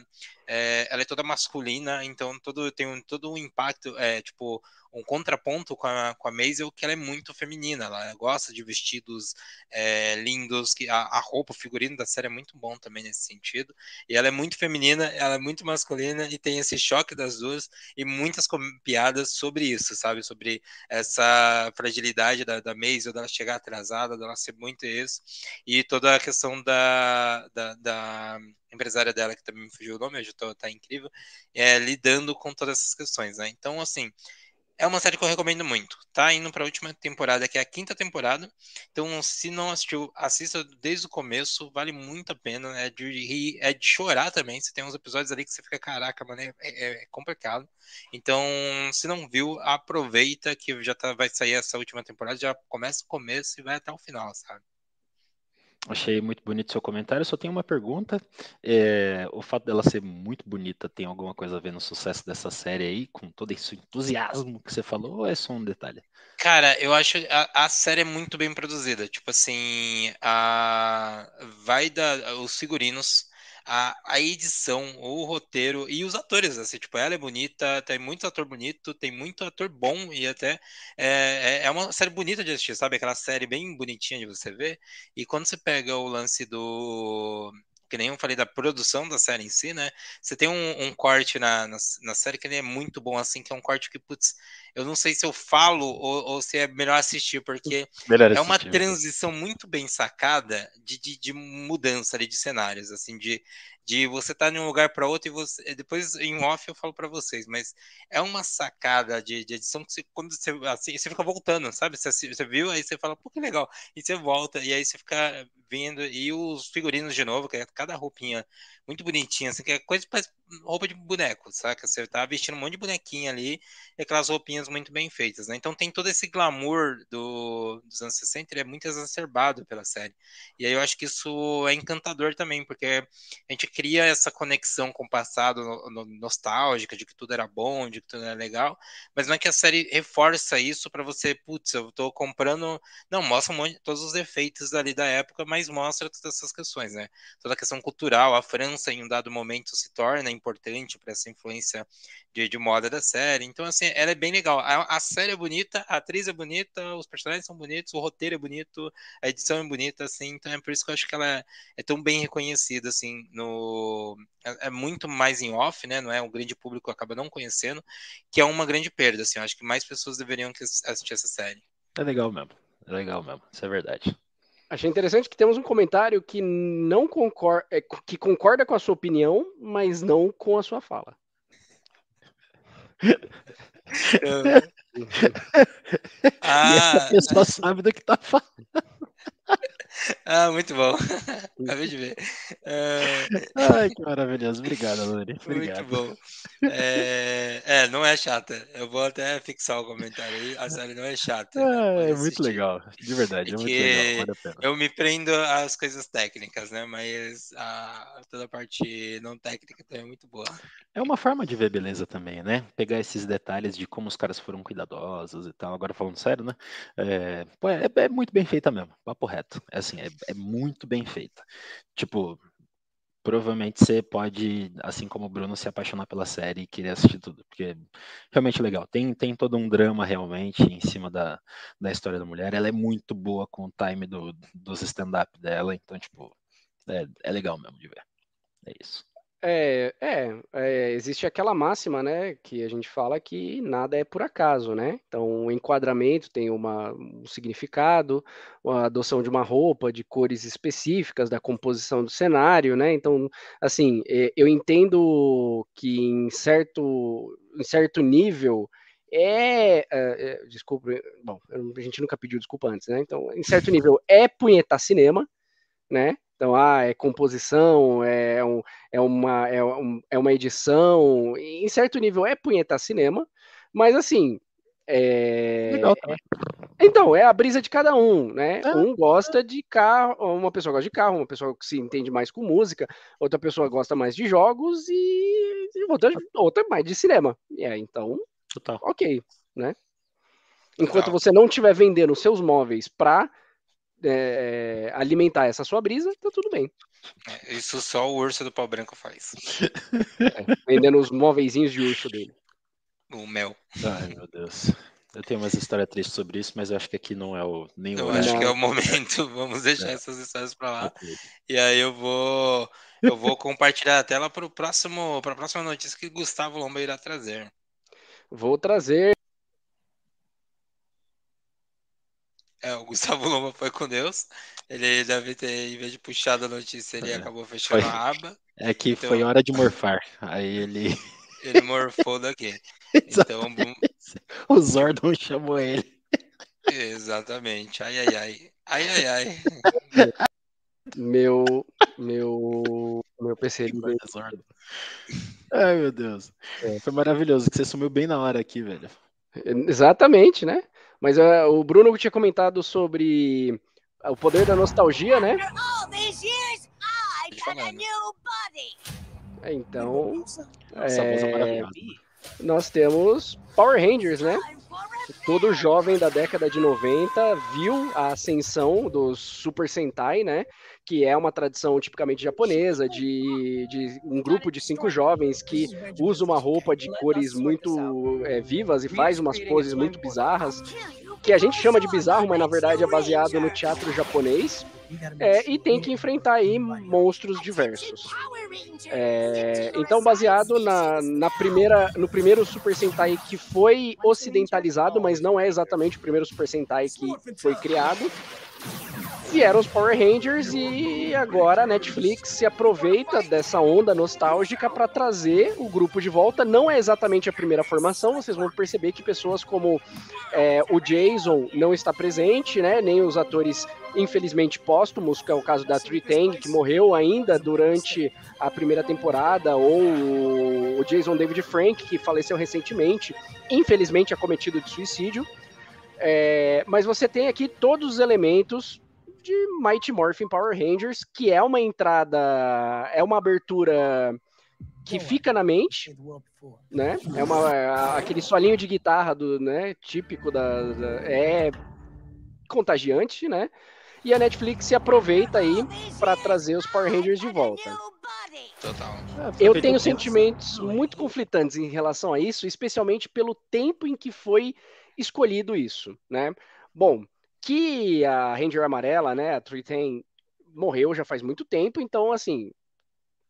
é, ela é toda masculina, então todo, tem um, todo um impacto, é, tipo, um contraponto com a, com a Maisel, que ela é muito feminina, ela gosta de vestidos é, lindos, que a, a, roupa, o figurino da série é muito bom também nesse sentido, e ela é muito feminina, ela é muito masculina, e tem esse choque das duas, e muitas piadas sobre isso, sabe, sobre essa fragilidade da, da Maisel, dela chegar atrasada, dela ser muito isso, e toda a questão da, da, da empresária dela, que também me fugiu o nome, hoje tô, tá incrível, é, lidando com todas essas questões, né? Então, assim, é uma série que eu recomendo muito. Tá indo para a última temporada, que é a quinta temporada. Então, se não assistiu, assista desde o começo, vale muito a pena. É de é de chorar também. Você tem uns episódios ali que você fica, caraca, mano, é, é, é complicado. Então, se não viu, aproveita que já tá, vai sair essa última temporada, já começa o começo e vai até o final, sabe? Achei muito bonito seu comentário. Só tenho uma pergunta. É, o fato dela ser muito bonita tem alguma coisa a ver no sucesso dessa série aí, com todo esse entusiasmo que você falou, ou é só um detalhe? Cara, eu acho a, a série é muito bem produzida. Tipo assim, a, vai da, os figurinos a, a edição, o roteiro e os atores, assim, tipo, ela é bonita, tem muito ator bonito, tem muito ator bom e até é, é, é uma série bonita de assistir, sabe? Aquela série bem bonitinha de você ver. E quando você pega o lance do que nem eu falei da produção da série em si, né? Você tem um, um corte na, na, na, série que ele é muito bom, assim, que é um corte que, putz, eu não sei se eu falo ou, ou se é melhor assistir, porque melhor é uma transição muito bem sacada de, de, de mudança ali de cenários, assim, de, de você estar tá de um lugar para outro e você depois em off eu falo para vocês, mas é uma sacada de, de edição que você, quando você assim, você fica voltando, sabe? Você, você viu aí você fala, pô, que legal. E você volta e aí você fica vendo e os figurinos de novo, que é cada roupinha muito bonitinha, assim, que é coisa que roupa de boneco, saca? Você tá vestindo um monte de bonequinha ali e aquelas roupinhas muito bem feitas, né? Então tem todo esse glamour do, dos anos 60, ele é muito exacerbado pela série. E aí eu acho que isso é encantador também, porque a gente cria essa conexão com o passado no, no, nostálgica, de que tudo era bom, de que tudo era legal, mas não é que a série reforça isso para você, putz, eu tô comprando. Não, mostra um monte, todos os defeitos ali da época, mas mostra todas essas questões, né? Toda a questão cultural, a França em um dado momento se torna importante para essa influência de, de, moda da série. Então, assim, ela é bem legal. A, a, série é bonita, a atriz é bonita, os personagens são bonitos, o roteiro é bonito, a edição é bonita, assim. Então, é por isso que eu acho que ela é, é tão bem reconhecida, assim, no... É, é, muito mais em off, né? Não é? O grande público acaba não conhecendo, que é uma grande perda, assim. Eu acho que mais pessoas deveriam assistir essa série. É legal mesmo. É legal mesmo. Isso é verdade. Achei interessante que temos um comentário que não concorda, é, que concorda com a sua opinião, mas não com a sua fala. ah, (laughs) (laughs) e essa pessoa sabe do que tá falando. Ah, muito bom. (laughs) Acabei de ver. É... Ai, que maravilhoso. Obrigado, Lori. Muito bom. É... é... não é chata. Eu vou até fixar o comentário aí. A série não é chata. É, é muito legal. De verdade, é muito legal. Vale eu me prendo às coisas técnicas, né? Mas a... toda a parte não técnica também é muito boa. É uma forma de ver beleza também, né? Pegar esses detalhes de como os caras foram cuidadosos e tal. Agora falando sério, né? É, pô, é, é muito bem feita mesmo. Papo reto. É assim, é, é muito bem feita. Tipo, provavelmente você pode, assim como o Bruno, se apaixonar pela série e querer assistir tudo, porque é realmente legal. Tem, tem todo um drama realmente em cima da, da história da mulher. Ela é muito boa com o time do, dos stand-up dela, então, tipo, é, é legal mesmo de ver. É isso. É, é, é, existe aquela máxima, né, que a gente fala que nada é por acaso, né? Então, o enquadramento tem uma, um significado, a adoção de uma roupa, de cores específicas, da composição do cenário, né? Então, assim, é, eu entendo que em certo, em certo nível é, é, é desculpa, bom, a gente nunca pediu desculpa antes, né? Então, em certo nível é punhetar cinema, né? Então, ah, é composição, é, um, é, uma, é, um, é uma edição, em certo nível é punhetar cinema, mas assim. É... Legal também. Então, é a brisa de cada um, né? É. Um gosta de carro, uma pessoa gosta de carro, uma pessoa que se entende mais com música, outra pessoa gosta mais de jogos e outra, outra mais de cinema. É, então, Total. ok, né? Enquanto Total. você não estiver vendendo seus móveis para é, alimentar essa sua brisa, tá tudo bem. É, isso só o urso do pau branco faz. (laughs) É, vendendo os móveis de urso dele. O mel. Ai, meu Deus. Eu tenho umas histórias tristes sobre isso, mas eu acho que aqui não é o nem Eu acho que é o momento. (laughs) Vamos deixar é. essas histórias para lá. E aí eu vou eu vou compartilhar a tela para o próximo para a próxima notícia que Gustavo Lomba irá trazer. Vou trazer É, o Gustavo (laughs) Loma foi com Deus. Ele deve ter, em vez de puxar a notícia, ele é. acabou fechando foi. a aba. É que então... foi hora de morfar. Aí ele. (laughs) Ele morfou daqui. (laughs) então. O Zordon chamou ele. Exatamente. Ai, ai, ai. Ai, ai, ai. Meu. Meu. Meu PC. Ai, meu Deus. É. Foi maravilhoso que você sumiu bem na hora aqui, velho. Exatamente, né? Mas uh, o Bruno tinha comentado sobre o poder da nostalgia, né? É, então, é, nós temos Power Rangers, né? Todo jovem da década de 90 viu a ascensão dos Super Sentai, né? Que é uma tradição tipicamente japonesa de, de um grupo de cinco jovens que usa uma roupa de cores muito é, vivas e faz umas poses muito bizarras que a gente chama de bizarro, mas na verdade é baseado no teatro japonês. É, e tem que enfrentar aí monstros diversos. É, então, baseado na, na primeira, no primeiro Super Sentai que foi ocidentalizado, mas não é exatamente o primeiro Super Sentai que foi criado, vieram os Power Rangers e agora a Netflix se aproveita dessa onda nostálgica para trazer o grupo de volta. Não é exatamente a primeira formação, vocês vão perceber que pessoas como é, o Jason não está presente, né? Nem os atores infelizmente póstumos, que é o caso da Tree Tang, que morreu ainda durante a primeira temporada, ou o Jason David Frank, que faleceu recentemente, infelizmente acometido de suicídio. É, mas você tem aqui todos os elementos de Mighty Morphin Power Rangers, que é uma entrada, é uma abertura que fica na mente, né? É uma aquele solinho de guitarra do, né, típico da, da é contagiante, né? E a Netflix se aproveita aí para trazer os Power Rangers de volta. Total. Eu tenho sentimentos muito conflitantes em relação a isso, especialmente pelo tempo em que foi escolhido isso, né? Bom, que a Ranger amarela, né, a Triton, morreu já faz muito tempo, então, assim,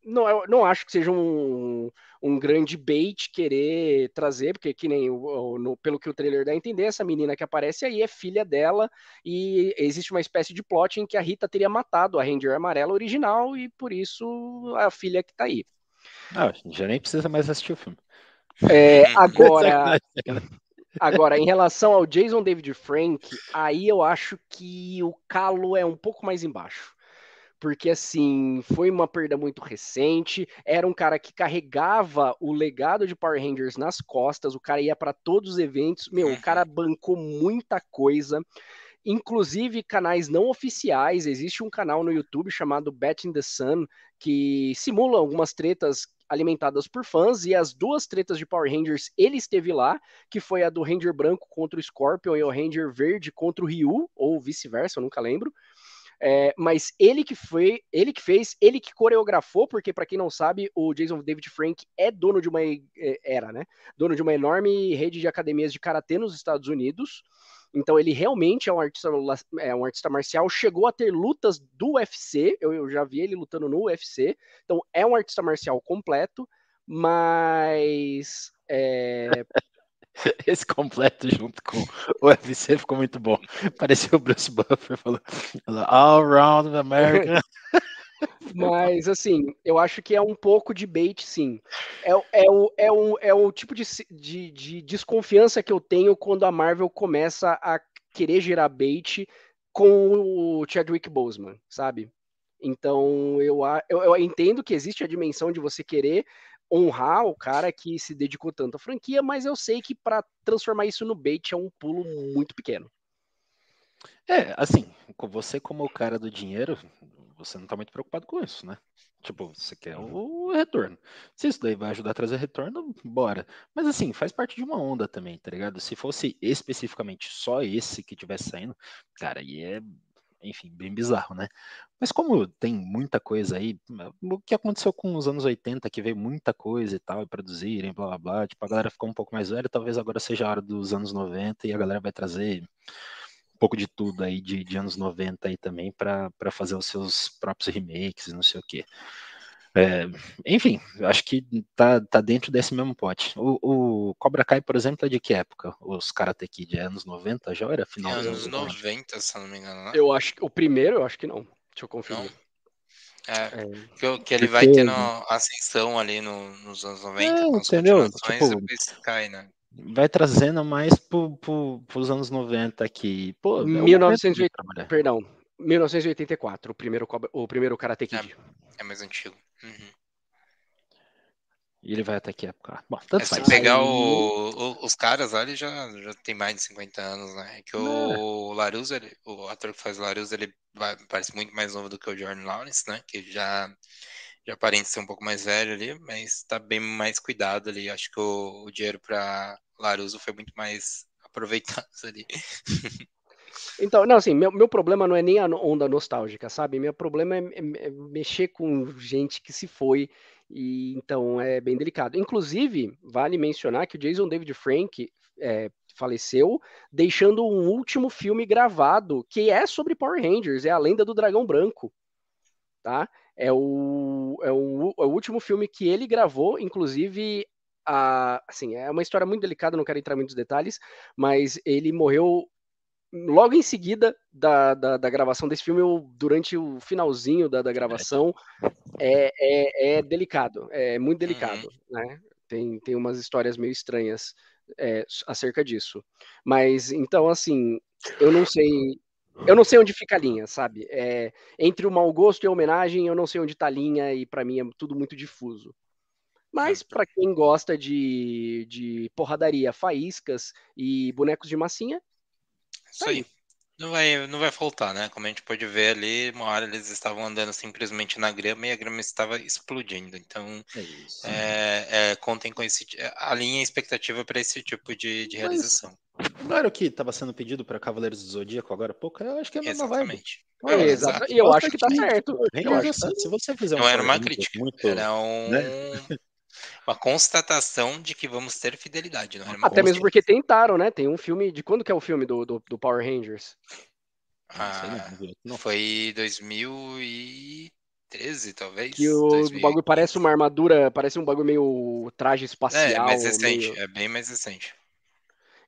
não, eu não acho que seja um, um grande bait querer trazer, porque que nem o, no, pelo que o trailer dá a entender, essa menina que aparece aí é filha dela e existe uma espécie de plot em que a Rita teria matado a Ranger amarela original e por isso a filha que tá aí. Ah, já nem precisa mais assistir o filme. É, (laughs) agora, Agora, em relação ao Jason David Frank, aí eu acho que o calo é um pouco mais embaixo. Porque, assim, foi uma perda muito recente. Era um cara que carregava o legado de Power Rangers nas costas. O cara ia para todos os eventos. Meu, o cara bancou muita coisa inclusive canais não oficiais. Existe um canal no YouTube chamado Bet in the Sun que simula algumas tretas alimentadas por fãs, e as duas tretas de Power Rangers ele esteve lá, que foi a do Ranger branco contra o Scorpion e o Ranger verde contra o Ryu, ou vice-versa, eu nunca lembro. É, mas ele que foi, ele que fez, ele que coreografou, porque para quem não sabe, o Jason David Frank é dono de uma é, era, né? Dono de uma enorme rede de academias de karatê nos Estados Unidos. Então ele realmente é um artista, é um artista marcial, chegou a ter lutas do UFC, eu, eu já vi ele lutando no UFC, então é um artista marcial completo, mas é, (laughs) Esse completo junto com o UFC ficou muito bom. Pareceu o Bruce Buffer falando All around America. (laughs) Mas, assim, eu acho que é um pouco de bait, sim. É, é, o, é, o, é o tipo de, de, de desconfiança que eu tenho quando a Marvel começa a querer gerar bait com o Chadwick Boseman, sabe? Então, eu, eu, eu entendo que existe a dimensão de você querer honrar o cara que se dedicou tanto à franquia, mas eu sei que para transformar isso no bait é um pulo muito pequeno. É, assim, você como o cara do dinheiro, você não tá muito preocupado com isso, né? Tipo, você quer o retorno. Se isso daí vai ajudar a trazer retorno, bora. Mas assim, faz parte de uma onda também, tá ligado? Se fosse especificamente só esse que tivesse saindo, cara, aí é enfim, bem bizarro, né? Mas como tem muita coisa aí, o que aconteceu com os anos 80, que veio muita coisa e tal, e produzirem, blá blá blá, tipo, a galera ficou um pouco mais velha, talvez agora seja a hora dos anos 90 e a galera vai trazer pouco de tudo aí de, de anos 90 aí também para fazer os seus próprios remakes e não sei o quê. É, enfim, acho que tá, tá dentro desse mesmo pote. O, o, Cobra Kai, por exemplo, é de que época? Os Karate Kid é anos 90 já era final? É anos 90, se não me engano. Né? Eu acho que o primeiro, eu acho que não. Deixa eu conferir. É, é, que, que ele vai tendo ascensão ali no, nos anos 90, é, entendeu? Tipo, depois cai, né? Vai trazendo mais pro, pro, pros anos 90 aqui. Pô, 1980, é perdão, 1984, o primeiro, o primeiro Karate Kid. É, é mais antigo. Uhum. E ele vai até que época? Bom, tanto é, faz. Se pegar o, o, os caras lá, ele já, já tem mais de 50 anos, né? É que o é. Laruso, ele, o ator que faz o Laruso, ele vai, parece muito mais novo do que o Jordan Lawrence, né? Que já, já aparenta ser um pouco mais velho ali, mas tá bem mais cuidado ali. Acho que o, o dinheiro para Laruso foi muito mais (laughs) aproveitado ali. Então, não, assim, meu, meu problema não é nem a onda nostálgica, sabe? Meu problema é, é, é mexer com gente que se foi, e então é bem delicado. Inclusive, vale mencionar que o Jason David Frank é, faleceu, deixando um último filme gravado que é sobre Power Rangers, é a Lenda do Dragão Branco, tá? É o, é o, é o último filme que ele gravou, inclusive a, assim, é uma história muito delicada, não quero entrar em muitos detalhes, mas ele morreu logo em seguida da, da, da, gravação desse filme, eu, durante o finalzinho da, da gravação, é, é, é, delicado, é muito delicado, uhum. né? Tem, tem umas histórias meio estranhas é, acerca disso. Mas, então, assim, eu não sei. Eu não sei onde fica a linha, sabe? É, entre o mau gosto e a homenagem, eu não sei onde tá a linha, e para mim é tudo muito difuso. Mas para quem gosta de, de porradaria, faíscas e bonecos de massinha, isso aí. Não vai, não vai faltar, né? Como a gente pode ver ali, uma hora eles estavam andando simplesmente na grama e a grama estava explodindo. Então, É isso. é, é, contem com esse. A expectativa para esse tipo de, de Mas- realização. Não era o que estava sendo pedido para Cavaleiros do Zodíaco agora há pouco? Eu acho que é a mesma vibe. Exatamente. É, Não, Exato. E eu acho que tá Bastante certo. Eu acho que tá. Se você fizer um Não era uma crítica, muito, era um, né? (laughs) uma constatação de que vamos ter fidelidade, não uma Até mesmo crítica. porque tentaram, né? Tem um filme. De quando que é o filme do, do, do Power Rangers? Ah, não foi 2013, talvez. Que o 2015. bagulho parece uma armadura, parece um bagulho meio traje espacial. É, mais recente, meio- é bem mais recente.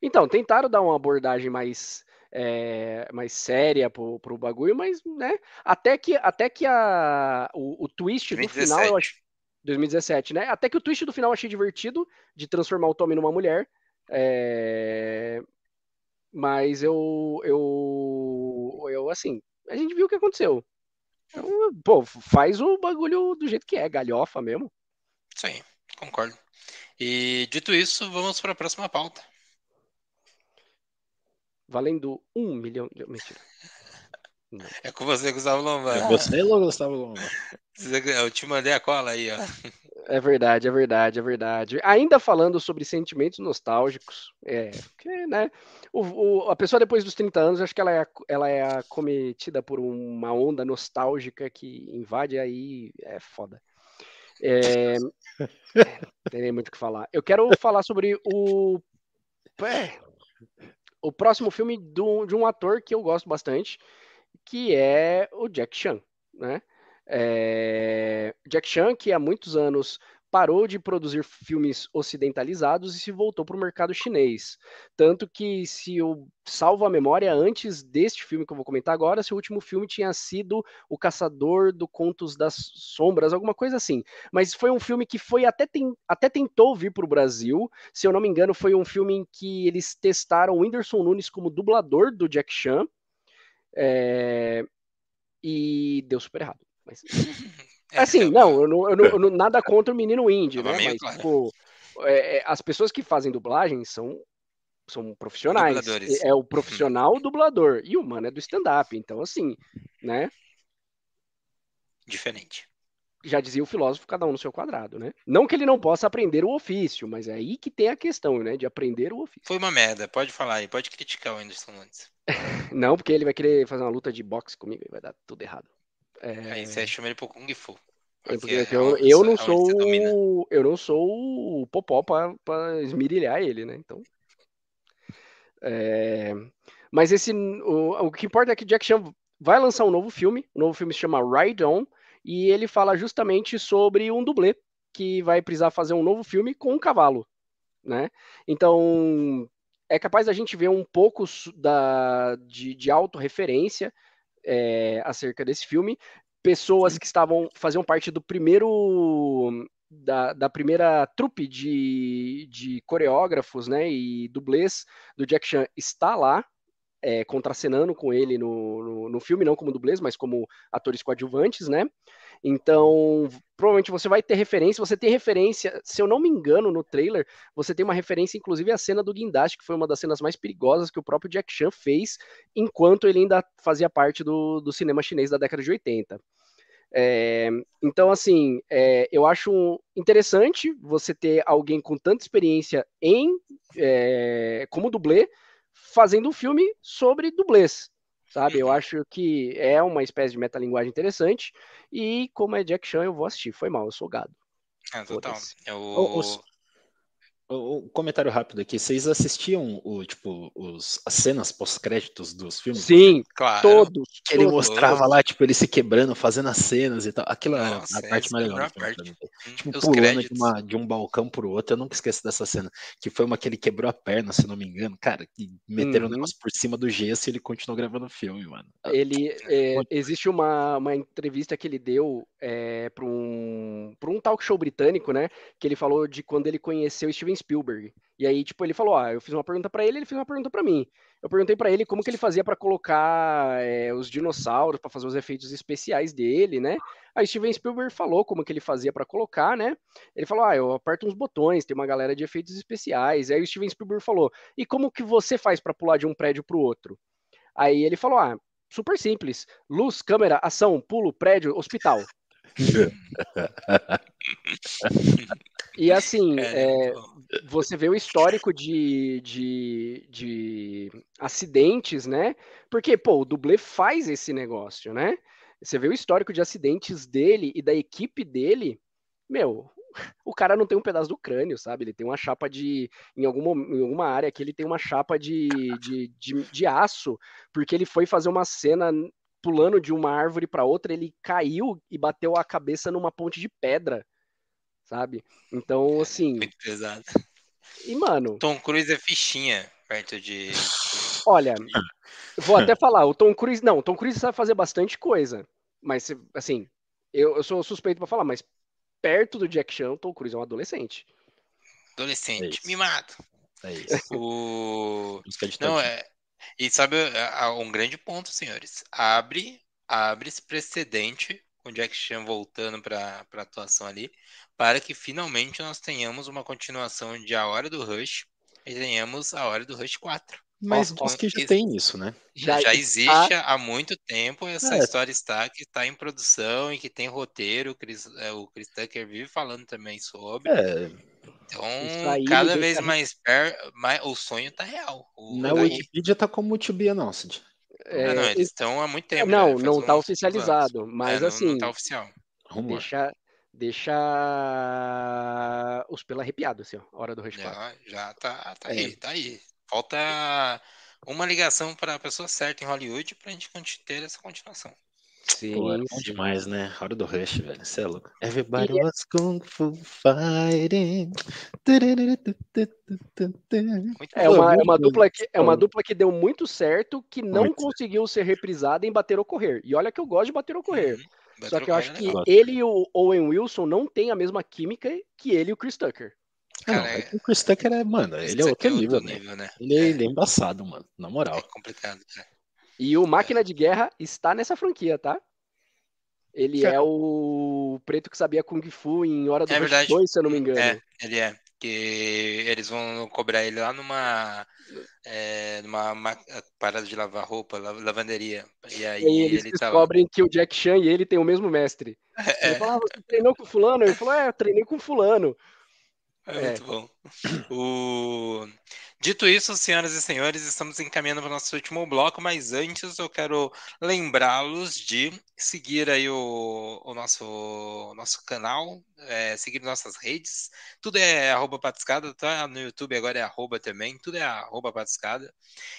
Então, tentaram dar uma abordagem mais, é, mais séria pro, pro bagulho, mas, né? Até que, até que a, o, o twist do final, eu 2017. acho. 2017, né? Até que o twist do final eu achei divertido, de transformar o Tommy numa mulher. é, Mas eu, eu, eu, assim, a gente viu o que aconteceu. Então, pô, faz o bagulho do jeito que é, galhofa mesmo. Aí, concordo. E dito isso, vamos para a próxima pauta. Valendo um milhão de. Mentira. É com você, Gustavo Lombardi. É você, Gustavo Lomba. (laughs) Eu te mandei a cola aí, ó. É verdade, é verdade, é verdade. Ainda falando sobre sentimentos nostálgicos, é, porque, né, o, o- a pessoa depois dos 30 anos, acho que ela é, ela é acometida por uma onda nostálgica que invade aí, é foda. É, não (laughs) tem nem muito o que falar. Eu quero falar sobre o, é, o próximo filme do- de um ator que eu gosto bastante, que é o Jack Chan, né? É, Jack Chan, que há muitos anos parou de produzir filmes ocidentalizados e se voltou para o mercado chinês. Tanto que, se eu salvo a memória, antes deste filme que eu vou comentar agora, seu último filme tinha sido O Caçador do Contos das Sombras, alguma coisa assim. Mas foi um filme que foi até, ten- até tentou vir para o Brasil. Se eu não me engano, foi um filme em que eles testaram o Whindersson Nunes como dublador do Jack Chan. É, E deu super errado. Mas (laughs) É, Assim, então, não, eu não, eu não- eu não- nada contra o menino indie, Tava né? Mas, claro. tipo, é, é, as pessoas que fazem dublagem são, são profissionais. Dubladores. É o profissional dublador. E o mano é do stand-up. Então, assim, né? Diferente. Já dizia o filósofo, cada um no seu quadrado, né? Não que ele não possa aprender o ofício, mas é aí que tem a questão, né? De aprender o ofício. Foi uma merda, pode falar aí, pode criticar o Anderson Nunes. (laughs) Não, porque ele vai querer fazer uma luta de boxe comigo e vai dar tudo errado. É, Aí você chama ele pro Kung Fu. É Porque porque é eu, eu não é sou eu não sou o popó para esmirilhar ele, né? Então, é, mas esse o, o que importa é que Jack Chan vai lançar um novo filme, o novo filme se chama Ride On e ele fala justamente sobre um dublê que vai precisar fazer um novo filme com um cavalo, né? Então é capaz da gente ver um pouco da, de, de autorreferência é, acerca desse filme. Pessoas que estavam faziam parte do primeiro da, da primeira trupe de, de coreógrafos, né, e dublês do Jack Chan está lá é, contracenando com ele no, no, no filme, não como dublês, mas como atores coadjuvantes, né? Então, provavelmente você vai ter referência. Você tem referência, se eu não me engano, no trailer, você tem uma referência, inclusive, à cena do guindaste, que foi uma das cenas mais perigosas que o próprio Jack Chan fez enquanto ele ainda fazia parte do, do cinema chinês da década de 80. É, então, assim, é, eu acho interessante você ter alguém com tanta experiência em é, como dublê fazendo um filme sobre dublês, sabe? Eu acho que é uma espécie de metalinguagem interessante e como é Jack Chan, eu vou assistir. Foi mal, eu sou gado. É, total. Eu... Um comentário rápido aqui. Vocês assistiam o, tipo, os, as cenas pós-créditos dos filmes? Sim, Claro. todos. Que ele todos. mostrava lá, tipo, ele se quebrando, fazendo as cenas e tal. Aquilo Nossa, era a parte mais é a legal. pra parte. mim. Tipo, Os pulando de, uma- de um balcão pro outro, eu nunca esqueço dessa cena. Que foi uma que ele quebrou a perna, se não me engano. Cara, que meteram o Uhum. negócio por cima do gesso e ele continuou gravando o filme, mano. Ele é, Muito. existe uma, uma entrevista que ele deu é, para um, pra um talk show britânico, né? Que ele falou de quando ele conheceu Steven Spielberg. E aí, tipo, ele falou: Ah, eu fiz uma pergunta para ele, ele fez uma pergunta para mim. Eu perguntei para ele como que ele fazia para colocar é, os dinossauros, para fazer os efeitos especiais dele, né? Aí Steven Spielberg falou como que ele fazia para colocar, né? Ele falou: Ah, eu aperto uns botões, tem uma galera de efeitos especiais. Aí o Steven Spielberg falou: E como que você faz para pular de um prédio para o outro? Aí ele falou: ah, super simples. Luz, câmera, ação, pulo, prédio, hospital. (laughs) (laughs) (laughs) E assim, é, você vê o histórico de, de, de acidentes, né? Porque, pô, o dublê faz esse negócio, né? Você vê o histórico de acidentes dele e da equipe dele, meu, o cara não tem um pedaço do crânio, sabe? Ele tem uma chapa de. Em alguma, em alguma área aqui, ele tem uma chapa de, de, de, de aço, porque ele foi fazer uma cena pulando de uma árvore para outra, ele caiu e bateu a cabeça numa ponte de pedra, sabe? Então, assim. (laughs) Muito pesado. E, mano. Tom Cruise é fichinha perto de. Olha, vou até (laughs) falar, o Tom Cruise. Não, o Tom Cruise sabe fazer bastante coisa. Mas, assim, eu, eu sou suspeito para falar, mas perto do Jack Chan, o Tom Cruise é um adolescente. Adolescente, É mimado. É isso. (laughs) O... Não, é. E sabe é, um grande ponto, senhores? Abre, abre esse precedente com o Jack Chan voltando para a atuação ali, para que finalmente nós tenhamos uma continuação de A Hora do Rush e tenhamos A Hora do Rush 4. Mas Bom, diz que já tem isso, né? Já, Já existe está- há muito tempo, essa É. história está que está em produção e que tem roteiro. O Chris, é, o Chris Tucker vive falando também sobre. É, Então, aí cada vez mais perto, mais, o sonho tá real. O, na o- Wikipedia tá como To Be Announced. É, Ah, não, eles estão há muito tempo. não, faz não tá uns oficializado, mas É, não- assim, Não tá oficial. Rumor. deixa, deixa os pelos arrepiados, assim, ó, a hora do Rush 4. Já, já tá, tá É. aí, tá aí. Falta uma ligação para a pessoa certa em Hollywood pra gente conti- ter essa continuação. Sim, Pô, era bom sim. demais, né? Hora do Rush, velho. Você é louco. Everybody E- was Kung Fu fighting. Muito É bom. uma, é uma bom. dupla que é uma Bom. dupla que deu muito certo, que não Muito conseguiu ser reprisada em Bater ou Correr. E olha que eu gosto de Bater ou Correr. Uhum. Só Battle que eu acho é que legal. legal. ele e o Owen Wilson não têm a mesma química que ele e o Chris Tucker. Ah, não, Cara, é que o Chris Tucker é, mano, ele é Isso aqui outro nível, né? nível, né? Ele é, É. ele é embaçado, mano. Na É moral. complicado. cara. E o Máquina de Guerra está nessa franquia, tá? Ele é o preto que sabia Kung Fu em Hora do É Rush verdade. 2, se eu não me engano. É, ele é. Que eles vão cobrar ele lá numa, é, numa ma- parada de lavar roupa, la- lavanderia. E aí E eles ele tava. descobrem que o Jack Chan e ele têm o mesmo mestre. (laughs) É, Ele fala, ah, você treinou com fulano? Ele falou, é, eu treinei com fulano. é É. muito bom. O... Dito isso, senhoras e senhores, estamos encaminhando para o nosso último bloco, mas antes eu quero lembrá-los de seguir aí o, o nosso, nosso canal, é, seguir nossas redes. Tudo é arroba patiscada, tá? No YouTube agora é arroba também, tudo é arroba patiscada.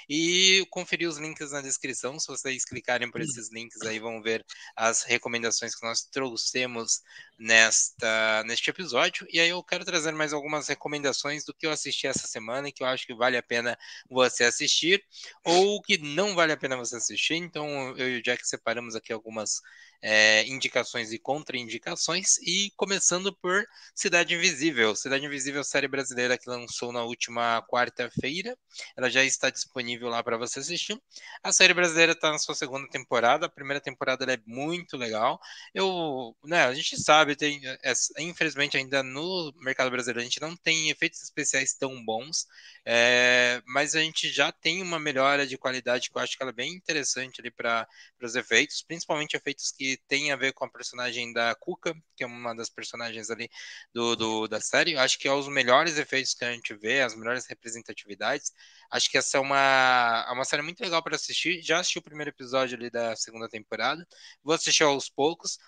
E conferir os links na descrição. Se vocês clicarem por esses links aí, vão ver as recomendações que nós trouxemos nesta, neste episódio. E aí eu quero trazer mais algumas recomendações do que eu assisti essa semana e que eu acho que vale a pena você assistir, ou que não vale a pena você assistir. Então eu e o Jack separamos aqui algumas é, indicações e contraindicações. E começando por Cidade Invisível. Cidade Invisível, série brasileira que lançou na última quarta-feira. Ela já está disponível lá para você assistir. A série brasileira está na sua segunda temporada. A primeira temporada é muito legal. Eu, né, a gente sabe, tem, é, infelizmente ainda no mercado brasileiro a gente não tem efeitos especiais tão bons, é, mas a gente já tem uma melhora de qualidade que eu acho que ela é bem interessante ali para os efeitos, principalmente efeitos que têm a ver com a personagem da Cuca, que é uma das personagens ali do, do da série. Eu acho que é os melhores efeitos que a gente vê, as melhores representatividades. Acho que essa é uma, é uma série muito legal para assistir. Já assisti o primeiro episódio ali da segunda temporada. Vou assistir aos poucos.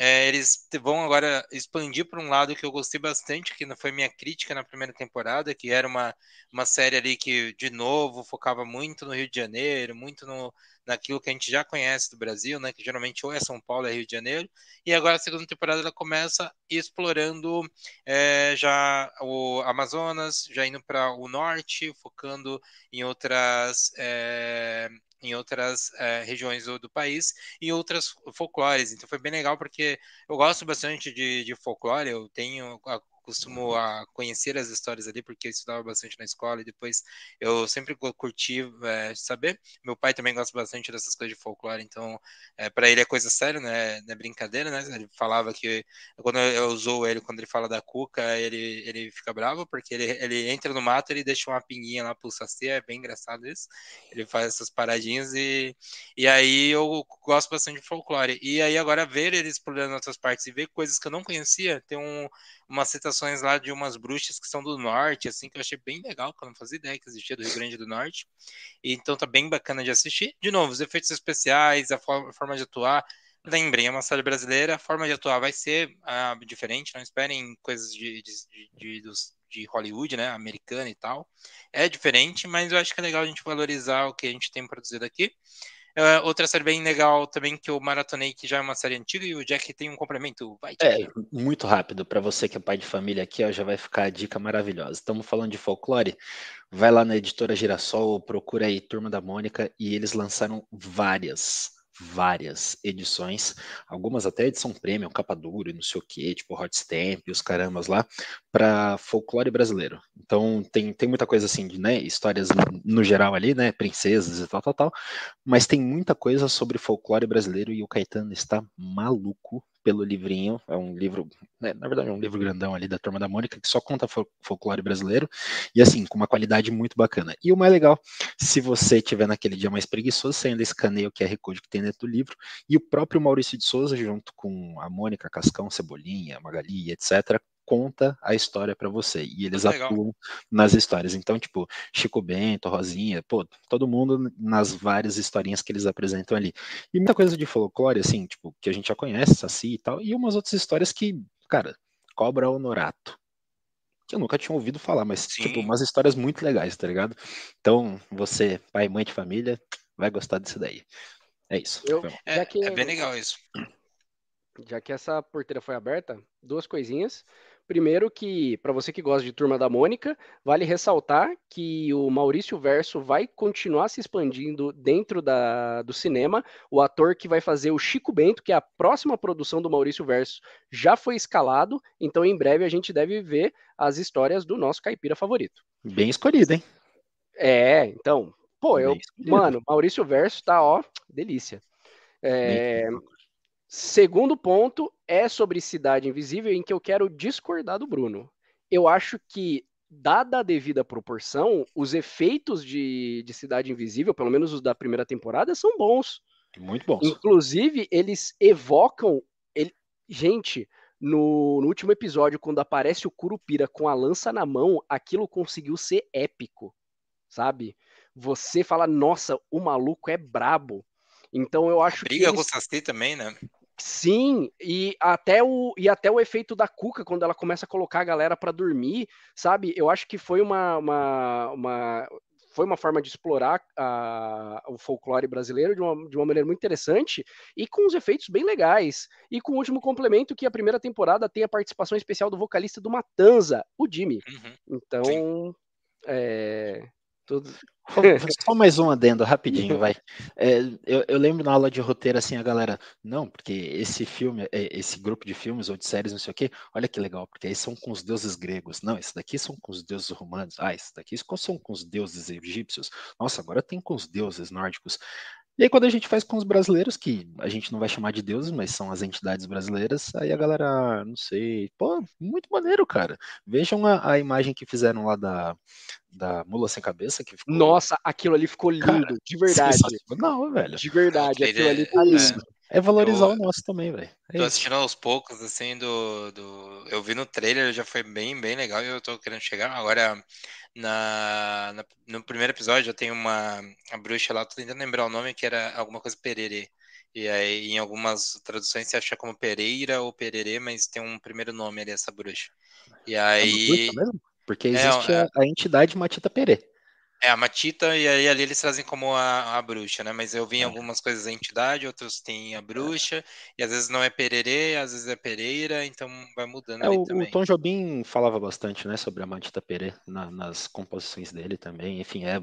É, eles vão agora expandir para um lado que eu gostei bastante, que não foi minha crítica na primeira temporada, que era uma, uma série ali que, de novo, focava muito no Rio de Janeiro, muito no, naquilo que a gente já conhece do Brasil, né? Que geralmente ou é São Paulo ou é Rio de Janeiro. E agora a segunda temporada ela começa explorando é, já o Amazonas, já indo para o norte, focando em outras. É, em outras é, regiões do, do, país e outras folclores. Então foi bem legal porque eu gosto bastante de, de folclore, eu tenho costumo a conhecer as histórias ali, porque eu estudava bastante na escola e depois eu sempre cu- curti é, saber. Meu pai também gosta bastante dessas coisas de folclore, então é, para ele é coisa séria, né? Não é brincadeira, né? Ele falava que quando eu, usou ele, quando ele fala da cuca, ele, ele fica bravo, porque ele, ele entra no mato, ele deixa uma pinguinha lá pro sacê, é bem engraçado isso. Ele faz essas paradinhas e, e aí eu gosto bastante de folclore. E aí agora ver ele explorando outras partes e ver coisas que eu não conhecia, tem um, umas citações lá de umas bruxas que são do norte, assim, que eu achei bem legal, que eu não fazia ideia que existia do Rio Grande do Norte. E, então tá bem bacana de assistir. De novo, os efeitos especiais, a forma, a forma de atuar. Lembrem, é uma série brasileira, a forma de atuar vai ser ah, diferente, não esperem coisas de, de, de, dos- de Hollywood, né, americana e tal. É diferente, mas eu acho que é legal a gente valorizar o que a gente tem produzido aqui. É, outra série bem legal também que eu maratonei, que já é uma série antiga, e o Jack tem um complemento. Vai, Jack. É, muito rápido, para você que é pai de família aqui, ó, já vai ficar a dica maravilhosa. Estamos falando de folclore, vai lá na editora Girassol, procura aí Turma da Mônica, e eles lançaram várias, várias edições, algumas até edição premium, capa dura e não sei o que, tipo Hot Stamp e os carambas lá, para folclore brasileiro. Então tem, tem muita coisa assim, de, né, histórias no, no geral ali, né, princesas e tal, tal, tal, mas tem muita coisa sobre folclore brasileiro e o Caetano está maluco pelo livrinho. É um livro, né, na verdade, é um livro grandão ali da Turma da Mônica que só conta fol- folclore brasileiro e assim, com uma qualidade muito bacana. E o mais legal, se você tiver naquele dia mais preguiçoso, você ainda escaneia o QR Code que tem dentro do livro e o próprio Maurício de Souza, junto com a Mônica, Cascão, Cebolinha, Magali, etc., conta a história para você e eles legal. atuam nas histórias. Então, tipo, Chico Bento, Rosinha, pô, todo mundo nas várias historinhas que eles apresentam ali. E muita coisa de folclore, assim, tipo, que a gente já conhece, Saci e tal, e umas outras histórias que, cara, Cobra Honorato. Que eu nunca tinha ouvido falar, mas, Sim. tipo, umas histórias muito legais, tá ligado? Então, você, pai e mãe de família, vai gostar disso daí. É isso. Eu- É, que- é bem legal isso. Já que essa porteira foi aberta, duas coisinhas. Primeiro que, para você que gosta de Turma da Mônica, vale ressaltar que o Maurício Verso vai continuar se expandindo dentro da, do cinema. O ator que vai fazer o Chico Bento, que é a próxima produção do Maurício Verso, já foi escalado. Então, em breve, a gente deve ver as histórias do nosso caipira favorito. Bem escolhido, hein? É, então, pô, eu, mano, Maurício Verso tá, ó, delícia. É, Segundo ponto é sobre Cidade Invisível, em que eu quero discordar do Bruno. Eu acho que, dada a devida proporção, os efeitos de, de Cidade Invisível, pelo menos os da primeira temporada, são bons. Muito bom. Inclusive, eles evocam. ele- Gente, no, no último episódio, quando aparece o Curupira com a lança na mão, aquilo conseguiu ser épico, sabe? Você fala, nossa, o maluco é brabo. Então eu acho que Briga com eles- o Saci também, né? Sim, e até o, e até o efeito da Cuca, quando ela começa a colocar a galera pra dormir, sabe? Eu acho que foi uma, uma, uma- foi uma forma de explorar a- o folclore brasileiro de uma, de uma maneira muito interessante e com os efeitos bem legais. E com o último complemento, que a primeira temporada tem a participação especial do vocalista do Matanza, o Jimmy. Uhum. Então, é, tudo... Só- mais um adendo, rapidinho, vai. É, eu, eu lembro na aula de roteiro, assim, a galera, não, porque esse filme, é, esse grupo de filmes ou de séries, não sei o quê, olha que legal, porque aí são com os deuses gregos. Não, esse daqui são com os deuses romanos. Ah, esse daqui são com os deuses egípcios. Nossa, agora tem com os deuses nórdicos. E aí, quando a gente faz com os brasileiros, que a gente não vai chamar de deuses, mas são as entidades brasileiras, aí a galera, ah, não sei, pô, muito maneiro, cara. Vejam a, a imagem que fizeram lá da, da Mula Sem Cabeça, que ficou Nossa, aquilo ali ficou lindo, Cara, de verdade. Sensacional, velho. De verdade, aquilo ali tá lindo. É valorizar Eu- o nosso também, velho. É Tô assistindo aos poucos, assim, do, do. Eu vi no trailer, já foi bem, bem legal e eu tô querendo chegar. Agora, na, na- no primeiro episódio, já tem uma a bruxa lá, tô tentando lembrar o nome, que era alguma coisa Pererê. E aí, em algumas traduções, você acha como Pereira ou Pererê, mas tem um primeiro nome ali, essa bruxa. E É aí. mesmo? Porque É, existe é. a, a entidade Matita Perê. É, a Matita, e aí ali eles trazem como a, a bruxa, né? Mas eu vi em É. algumas coisas a entidade, outros tem a bruxa, e às vezes não é Pererê, às vezes é Pereira, então vai mudando É, ali o, o. Tom Jobim falava bastante, né, sobre a Matita Perê na- nas composições dele também. Enfim, é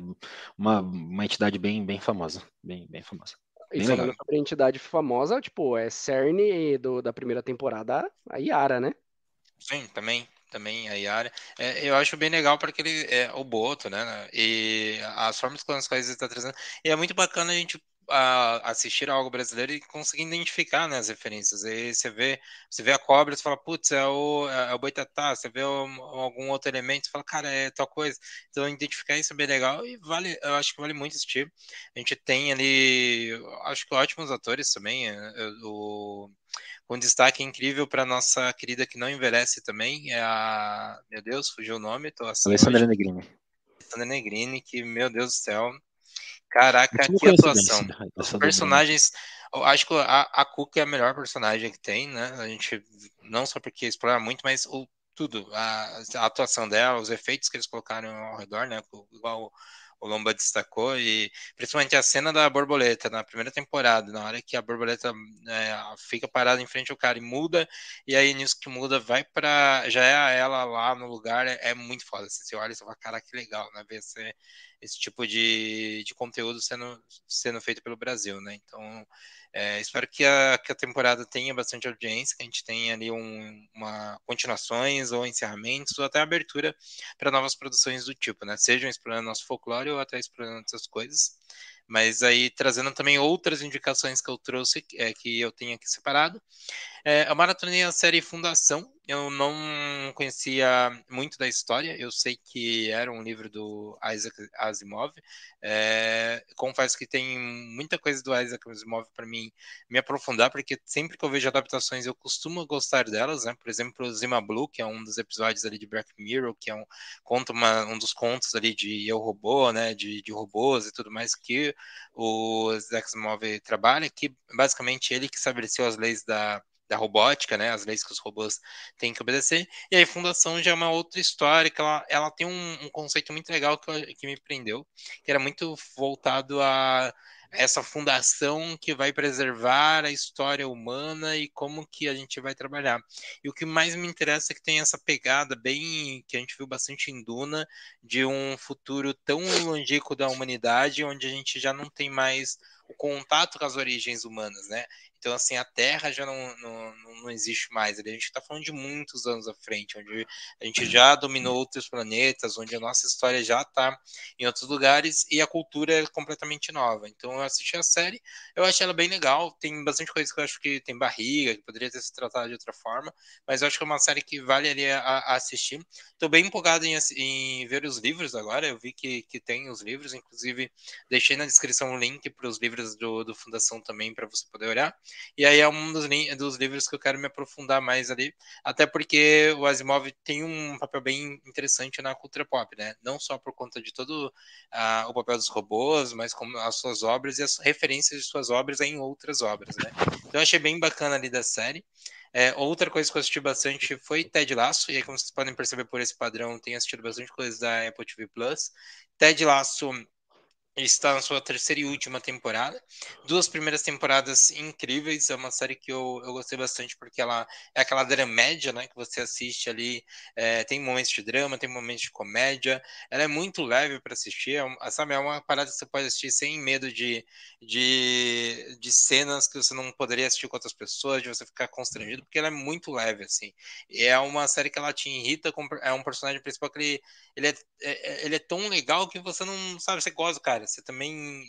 uma, uma entidade bem, bem famosa. Bem, bem famosa. E Bem falando legal. sobre a entidade famosa, tipo, é Cerne do, da primeira temporada, a Yara, né? Sim, também. Também, a Yara. É, eu acho bem legal porque ele é o Boto, né? E as formas com as quais ele está trazendo. E é muito bacana a gente a assistir algo brasileiro e conseguir identificar né, as referências. Aí você vê, você vê a cobra, você fala, putz, é o, é o boitatá, você vê algum outro elemento, você fala, cara, é tal coisa. Então, identificar isso é bem legal e vale, eu acho que vale muito assistir. A gente tem ali, acho que ótimos atores também, é, é, o com destaque incrível para nossa querida que não envelhece também, é a. Meu Deus, fugiu o nome, tô assim. Alessandra Negrini. Alessandra Negrini, que, meu Deus do céu, Caraca, que atuação. Os personagens. Acho que a, a Cook é a melhor personagem que tem, né? A gente. Não só porque explora muito, mas o, tudo. A, a atuação dela, os efeitos que eles colocaram ao redor, né? Igual o Lomba destacou, e principalmente a cena da borboleta na primeira temporada, na hora que a borboleta é, fica parada em frente ao cara e muda, e aí nisso que muda vai para já é ela lá no lugar, é, é muito foda. Você olha e fala, cara, que legal, né? Ver esse, esse tipo de, de conteúdo sendo, sendo feito pelo Brasil, né? Então, é, espero que a, que a temporada tenha bastante audiência, que a gente tenha ali um, uma continuações ou encerramentos, ou até abertura para novas produções do tipo, né? Sejam explorando nosso folclore ou até explorando outras coisas. Mas aí trazendo também outras indicações que eu trouxe, é, que eu tenho aqui separado. É, eu maratonei a série Fundação. Eu não conhecia muito da história. Eu sei que era um livro do Isaac Asimov. É, confesso que tem muita coisa do Isaac Asimov para mim me aprofundar, porque sempre que eu vejo adaptações eu costumo gostar delas, né? Por exemplo, Zima Blue, que é um dos episódios ali de Black Mirror, que é um conta uma, um dos contos ali de Eu Robô, né? De, de robôs e tudo mais que o Isaac Asimov trabalha, que basicamente ele que estabeleceu as leis da da robótica, né, as leis que os robôs têm que obedecer. E aí, Fundação já é uma outra história, que ela, ela tem um, um conceito muito legal que, que me prendeu, que era muito voltado a essa fundação que vai preservar a história humana e como que a gente vai trabalhar. E o que mais me interessa é que tem essa pegada bem que a gente viu bastante em Duna de um futuro tão longínquo da humanidade onde a gente já não tem mais o contato com as origens humanas, né? Então, assim, a Terra já não, não, não existe mais. A gente está falando de muitos anos à frente, onde a gente já dominou outros planetas, onde a nossa história já está em outros lugares e a cultura é completamente nova. Então, eu assisti a série, eu achei ela bem legal. Tem bastante coisa que eu acho que tem barriga, que poderia ter se tratado de outra forma, mas eu acho que é uma série que vale ali a, a assistir. Estou bem empolgado em, em, ver os livros agora. Eu vi que, que tem os livros, inclusive deixei na descrição o link para os livros do, do Fundação também para você poder olhar. E aí é um dos, dos livros que eu quero me aprofundar mais ali, até porque o Asimov tem um papel bem interessante na cultura pop, né? Não só por conta de todo uh, o papel dos robôs, mas como as suas obras e as referências de suas obras em outras obras, né? Então eu achei bem bacana ali da série. É, outra coisa que eu assisti bastante foi Ted Lasso, e aí, como vocês podem perceber por esse padrão, tenho assistido bastante coisa da Apple TV Plus. Ted Lasso está na sua terceira e última temporada. Duas primeiras temporadas incríveis. É uma série que eu, eu gostei bastante porque ela é aquela dramédia, né? Que você assiste ali. É, tem momentos de drama, tem momentos de comédia. Ela é muito leve para assistir. É, sabe, é uma parada que você pode assistir sem medo de, de, de cenas que você não poderia assistir com outras pessoas, de você ficar constrangido, porque ela é muito leve, assim. É uma série que ela te irrita. Com, é um personagem principal que ele, ele, é, é, ele é tão legal que você não sabe, você gosta, cara você também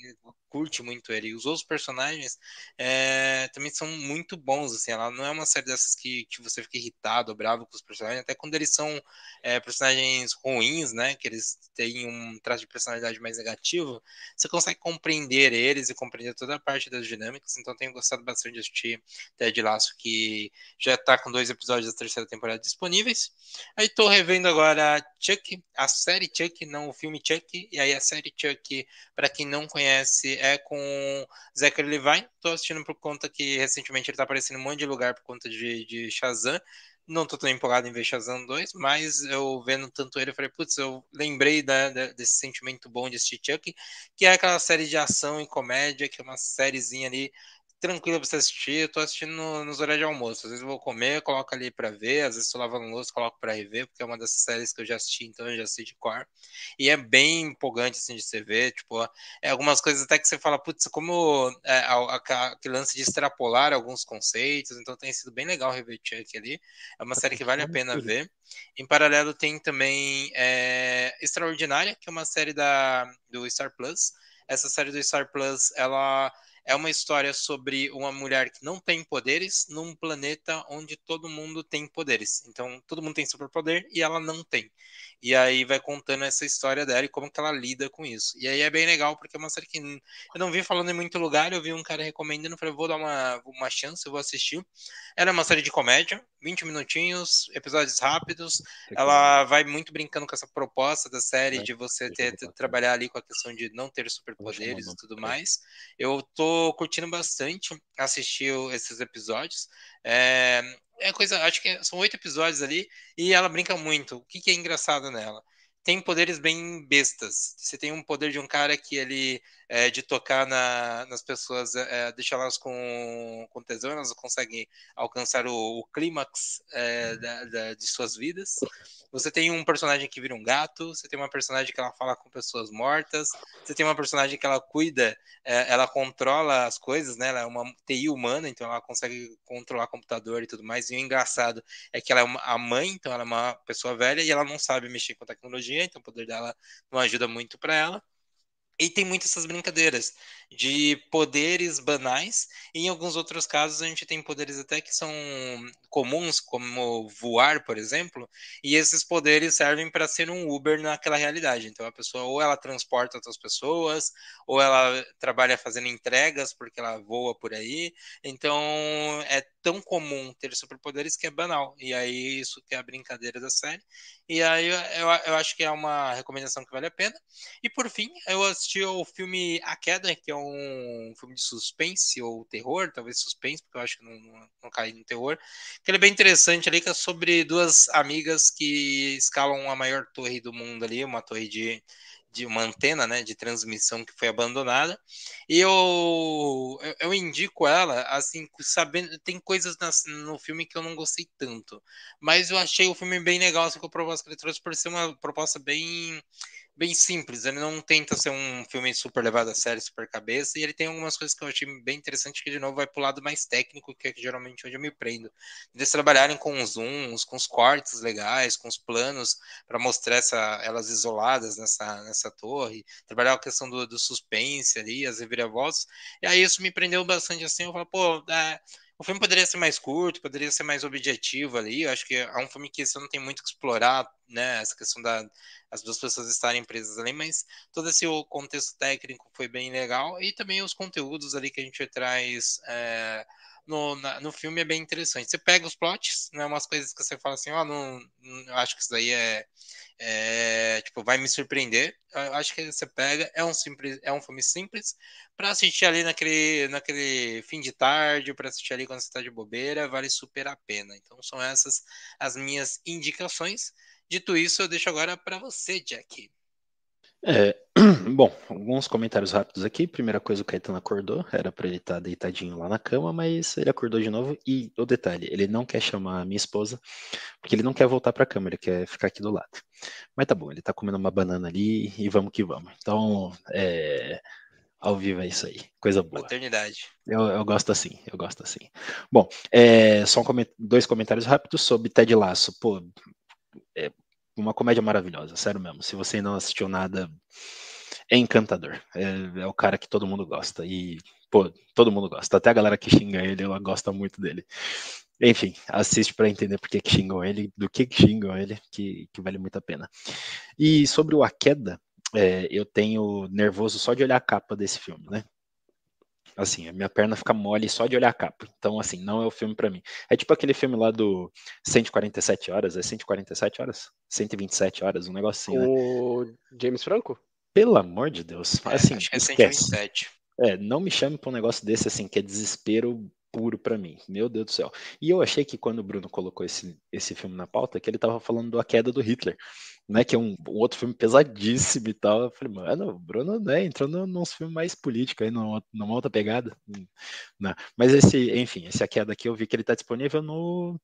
curte muito ele. Os outros personagens é, também são muito bons, assim. Ela não é uma série dessas que, que você fica irritado bravo com os personagens, até quando eles são é, personagens ruins, né? Que eles têm um traço de personalidade mais negativo, você consegue compreender eles e compreender toda a parte das dinâmicas. Então, tenho gostado bastante de assistir Ted Laço, que já está com dois episódios da terceira temporada disponíveis. Aí tô revendo agora Chuck, a série Chuck, não o filme Chuck, e aí a série Chuck para quem não conhece, é com Zachary Levi. Estou assistindo por conta que recentemente ele está aparecendo em um monte de lugar por conta de, de Shazam. Não tô tão empolgado em ver Shazam 2, mas eu vendo tanto ele, eu falei, putz, eu lembrei da, da, desse sentimento bom de assistir Chuck, que é aquela série de ação e comédia, que é uma sériezinha ali tranquila pra você assistir. Eu tô assistindo no- nos horários de almoço. Às vezes eu vou comer, coloco ali pra ver. Às vezes tô lavando louça, coloco pra rever, porque é uma dessas séries que eu já assisti, então eu já sei de cor. E é bem empolgante, assim, de você ver. Tipo, é algumas coisas até que você fala, putz, como é, aquele lance de extrapolar alguns conceitos. Então tem sido bem legal rever Chuck ali. É uma série que vale a pena ver. Em paralelo tem também é, Extraordinária, que é uma série da, do Star Plus. Essa série do Star Plus, ela é uma história sobre uma mulher que não tem poderes num planeta onde todo mundo tem poderes. Então, todo mundo tem superpoder e ela não tem. E aí vai contando essa história dela e como que ela lida com isso. E aí é bem legal, porque é uma série que eu não vi falando em muito lugar, eu vi um cara recomendando, falei, vou dar uma, uma chance, eu vou assistir. Ela é uma série de comédia, 20 minutinhos, episódios rápidos. Ela vai muito brincando com essa proposta da série Vai, de você ter, aqui. trabalhar ali com a questão de não ter superpoderes e tudo mais. Eu tô curtindo bastante assistir esses episódios. É, é coisa, acho que são oito episódios ali e ela brinca muito. O que, que é engraçado nela? Tem poderes bem bestas. Você tem um poder de um cara que ele é de tocar na- nas pessoas, é, deixa elas com, com tesão, elas conseguem alcançar o, o clímax é, da- da- de suas vidas. Você tem um personagem que vira um gato, você tem uma personagem que ela fala com pessoas mortas, você tem uma personagem que ela cuida, é, ela controla as coisas, né? Ela é uma TI humana, então ela consegue controlar computador e tudo mais. E o engraçado é que ela é uma, a mãe, então ela é uma pessoa velha e ela não sabe mexer com tecnologia, então o poder dela não ajuda muito para ela. E tem muitas essas brincadeiras de poderes banais. E em alguns outros casos, a gente tem poderes até que são comuns, como voar, por exemplo. E esses poderes servem para ser um Uber naquela realidade. Então a pessoa ou ela transporta outras pessoas, ou ela trabalha fazendo entregas porque ela voa por aí. Então é tão comum ter superpoderes que é banal. E aí isso que é a brincadeira da série. E aí eu, eu, acho que é uma recomendação que vale a pena. E por fim, eu o filme A Queda, que é um filme de suspense ou terror, talvez suspense, porque eu acho que não, não, não cai no terror. Que ele é bem interessante ali, que é sobre duas amigas que escalam a maior torre do mundo ali, uma torre de, de uma antena, né, de transmissão que foi abandonada. E eu, eu, eu indico ela, assim, sabendo, tem coisas nas, no filme que eu não gostei tanto, mas eu achei o filme bem legal, assim, com a proposta que ele trouxe, por ser uma proposta bem bem simples, ele não tenta ser um filme super levado a sério, super cabeça, e ele tem algumas coisas que eu achei bem interessante, que de novo vai pro lado mais técnico, que é geralmente onde eu me prendo. Eles trabalharem com os zooms, com os cortes legais, com os planos, para mostrar essa, elas isoladas nessa, nessa torre, trabalhar a questão do, do suspense ali, as reviravoltas, e aí isso me prendeu bastante assim, eu falo, pô, é, o filme poderia ser mais curto, poderia ser mais objetivo ali. Eu acho que é um filme que você não tem muito que explorar, né? Essa questão da as duas pessoas estarem presas ali, mas todo esse contexto técnico foi bem legal e também os conteúdos ali que a gente traz é, no, na, no filme é bem interessante. Você pega os plots, né? Umas coisas que você fala assim, ó, oh, não, não, acho que isso daí é, é, tipo, vai me surpreender. Eu acho que você pega, é um simples, é um filme simples para assistir ali naquele, naquele fim de tarde, para assistir ali quando você está de bobeira, vale super a pena. Então são essas as minhas indicações. Dito isso, eu deixo agora para você, Jack. É, (clears throat) bom, alguns comentários rápidos aqui. Primeira coisa, o Caetano acordou, era para ele estar tá deitadinho lá na cama, mas ele acordou de novo. E o detalhe, ele não quer chamar a minha esposa, porque ele não quer voltar para a cama, ele quer ficar aqui do lado. Mas tá bom, ele tá comendo uma banana ali e vamos que vamos. Então, é, ao vivo é isso aí, coisa boa. Maternidade. Eu, eu gosto assim, eu gosto assim. Bom, é, só um coment dois comentários rápidos sobre Ted Lasso. Pô, é uma comédia maravilhosa, sério mesmo. Se você não assistiu nada, é encantador. É, é, o cara que todo mundo gosta. E, pô, todo mundo gosta. Até a galera que xinga ele, ela gosta muito dele. Enfim, assiste para entender por que, que xingam ele, do que, que xingam ele, que, que vale muito a pena. E sobre o A Queda, é, eu tenho nervoso só de olhar a capa desse filme, né? Assim, a minha perna fica mole só de olhar a capa. Então, assim, não é o filme para mim. É tipo aquele filme lá do 147 horas, é 147 horas? 127 horas, um negócio assim, né? O James Franco? Pelo amor de Deus. Assim, é, acho que é esquece. 127. É, não me chame pra um negócio desse, assim, que é desespero puro para mim. Meu Deus do céu. E eu achei que quando o Bruno colocou esse, esse filme na pauta, que ele tava falando da queda do Hitler, né? Que é um, um outro filme pesadíssimo e tal. Eu falei, mano, o Bruno né, entrou num, num filme mais político aí, numa, numa outra pegada. Né? Mas esse, enfim, esse A Queda aqui eu vi que ele tá disponível no.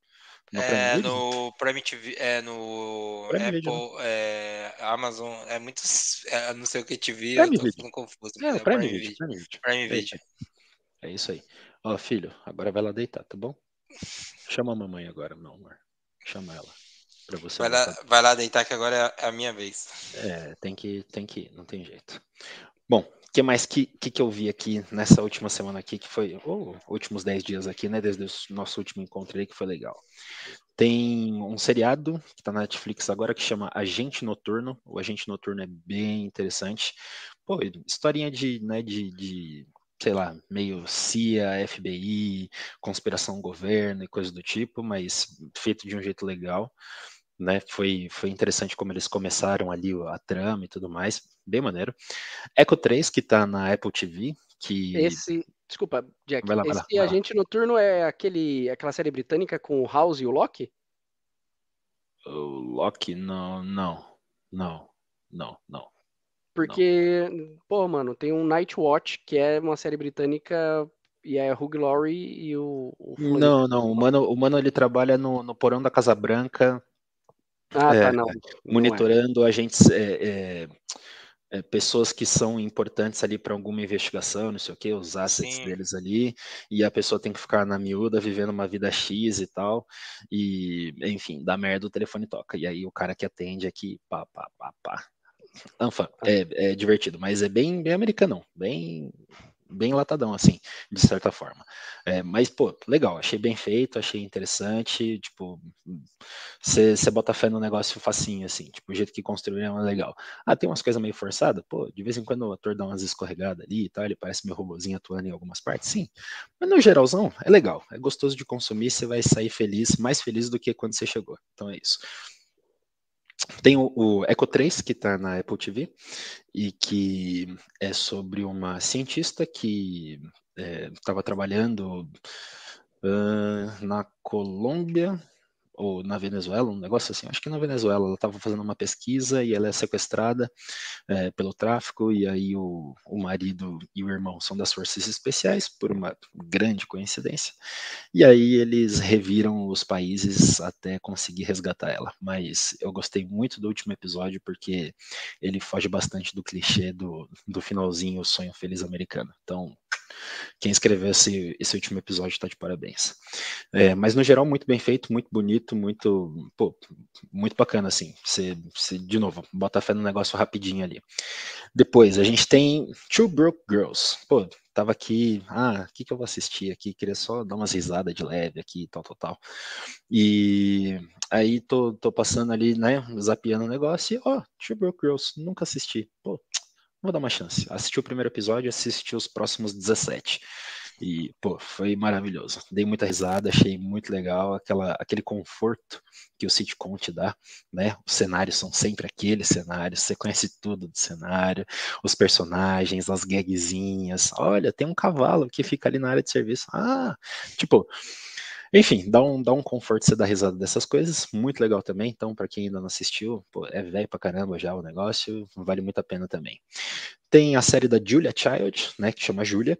No é, Prime no Prime TV, é no Prime Apple, Video, né? é, Amazon, é muitos, é, não sei o que TV, Prime eu tô ficando confuso. É, o Prime, Prime Video. Prime Video. Prime Video. É isso aí. Ó, filho, agora vai lá deitar, tá bom? Chama a mamãe agora, meu amor. Chama ela. Pra você vai, lá, vai lá deitar que agora é a minha vez. É, tem que, tem que ir, não tem jeito. Bom, que mais que, que, que eu vi aqui nessa última semana aqui, que foi, oh, últimos 10 dias aqui, né, desde o nosso último encontro aí, que foi legal. Tem um seriado que tá na Netflix agora que chama Agente Noturno. O Agente Noturno é bem interessante. Pô, historinha de, né, de, de sei lá, meio CIA, FBI, conspiração governo e coisa do tipo, mas feito de um jeito legal, né? Foi, foi interessante como eles começaram ali a trama e tudo mais, bem maneiro. Echo 3, que tá na Apple TV, que... Esse, desculpa, Jack, vai lá, esse vai lá, Agente Noturno é aquele, aquela série britânica com o House e o Loki? O Loki, não, não, não, não, não. Porque, não. pô, mano, tem um Night Watch, que é uma série britânica e é Hugh Laurie e o. o não, não. O mano, o mano ele trabalha no, no porão da Casa Branca. Ah, é, tá, não. Monitorando não é. agentes. É, é, é, pessoas que são importantes ali para alguma investigação, não sei o que, os assets Sim. deles ali, e a pessoa tem que ficar na miúda vivendo uma vida X e tal, e enfim, dá merda, o telefone toca, e aí o cara que atende aqui, pá, pá, pá, pá, Anfa, é, é divertido, mas é bem, bem americanão, bem bem latadão, assim, de certa forma. É, mas, pô, legal, achei bem feito, achei interessante, tipo, você bota fé no negócio facinho, assim, tipo, o jeito que construíram é legal. Ah, tem umas coisas meio forçadas, pô, de vez em quando o ator dá umas escorregadas ali e tal, ele parece meu robozinho atuando em algumas partes, sim. Mas no geralzão, é legal, é gostoso de consumir, você vai sair feliz, mais feliz do que quando você chegou. Então é isso. Tem o, o Echo 3, que está na Apple TV, e que é sobre uma cientista que estava é, trabalhando uh, na Colômbia, ou na Venezuela, um negócio assim, acho que na Venezuela, ela estava fazendo uma pesquisa e ela é sequestrada é, pelo tráfico, e aí o, o marido e o irmão são das forças especiais, por uma grande coincidência, e aí eles reviram os países até conseguir resgatar ela. Mas eu gostei muito do último episódio porque ele foge bastante do clichê do, do finalzinho, o sonho feliz americano. Então, quem escreveu esse, esse último episódio está de parabéns. É, mas no geral, muito bem feito, muito bonito, muito, pô, muito bacana, assim. Você, você, de novo, bota fé no negócio rapidinho ali. Depois, a gente tem Two Broke Girls. Pô, tava aqui, ah, o que, que eu vou assistir aqui? Queria só dar umas risadas de leve aqui, tal, tal, tal. E aí tô, tô passando ali, né, zapeando o negócio e, ó, oh, Two Broke Girls, nunca assisti. Pô, vou dar uma chance. Assisti o primeiro episódio, assisti os próximos 17. E, pô, foi maravilhoso. Dei muita risada, achei muito legal aquela, aquele conforto que o sitcom te dá, né? Os cenários são sempre aqueles cenários, você conhece tudo do cenário, os personagens, as gagzinhas. Olha, tem um cavalo que fica ali na área de serviço. Ah, tipo, enfim, dá um, dá um conforto você dar risada dessas coisas, muito legal também. Então, para quem ainda não assistiu, pô, é velho pra caramba já o negócio, vale muito a pena também. Tem a série da Julia Child, né, que chama Julia.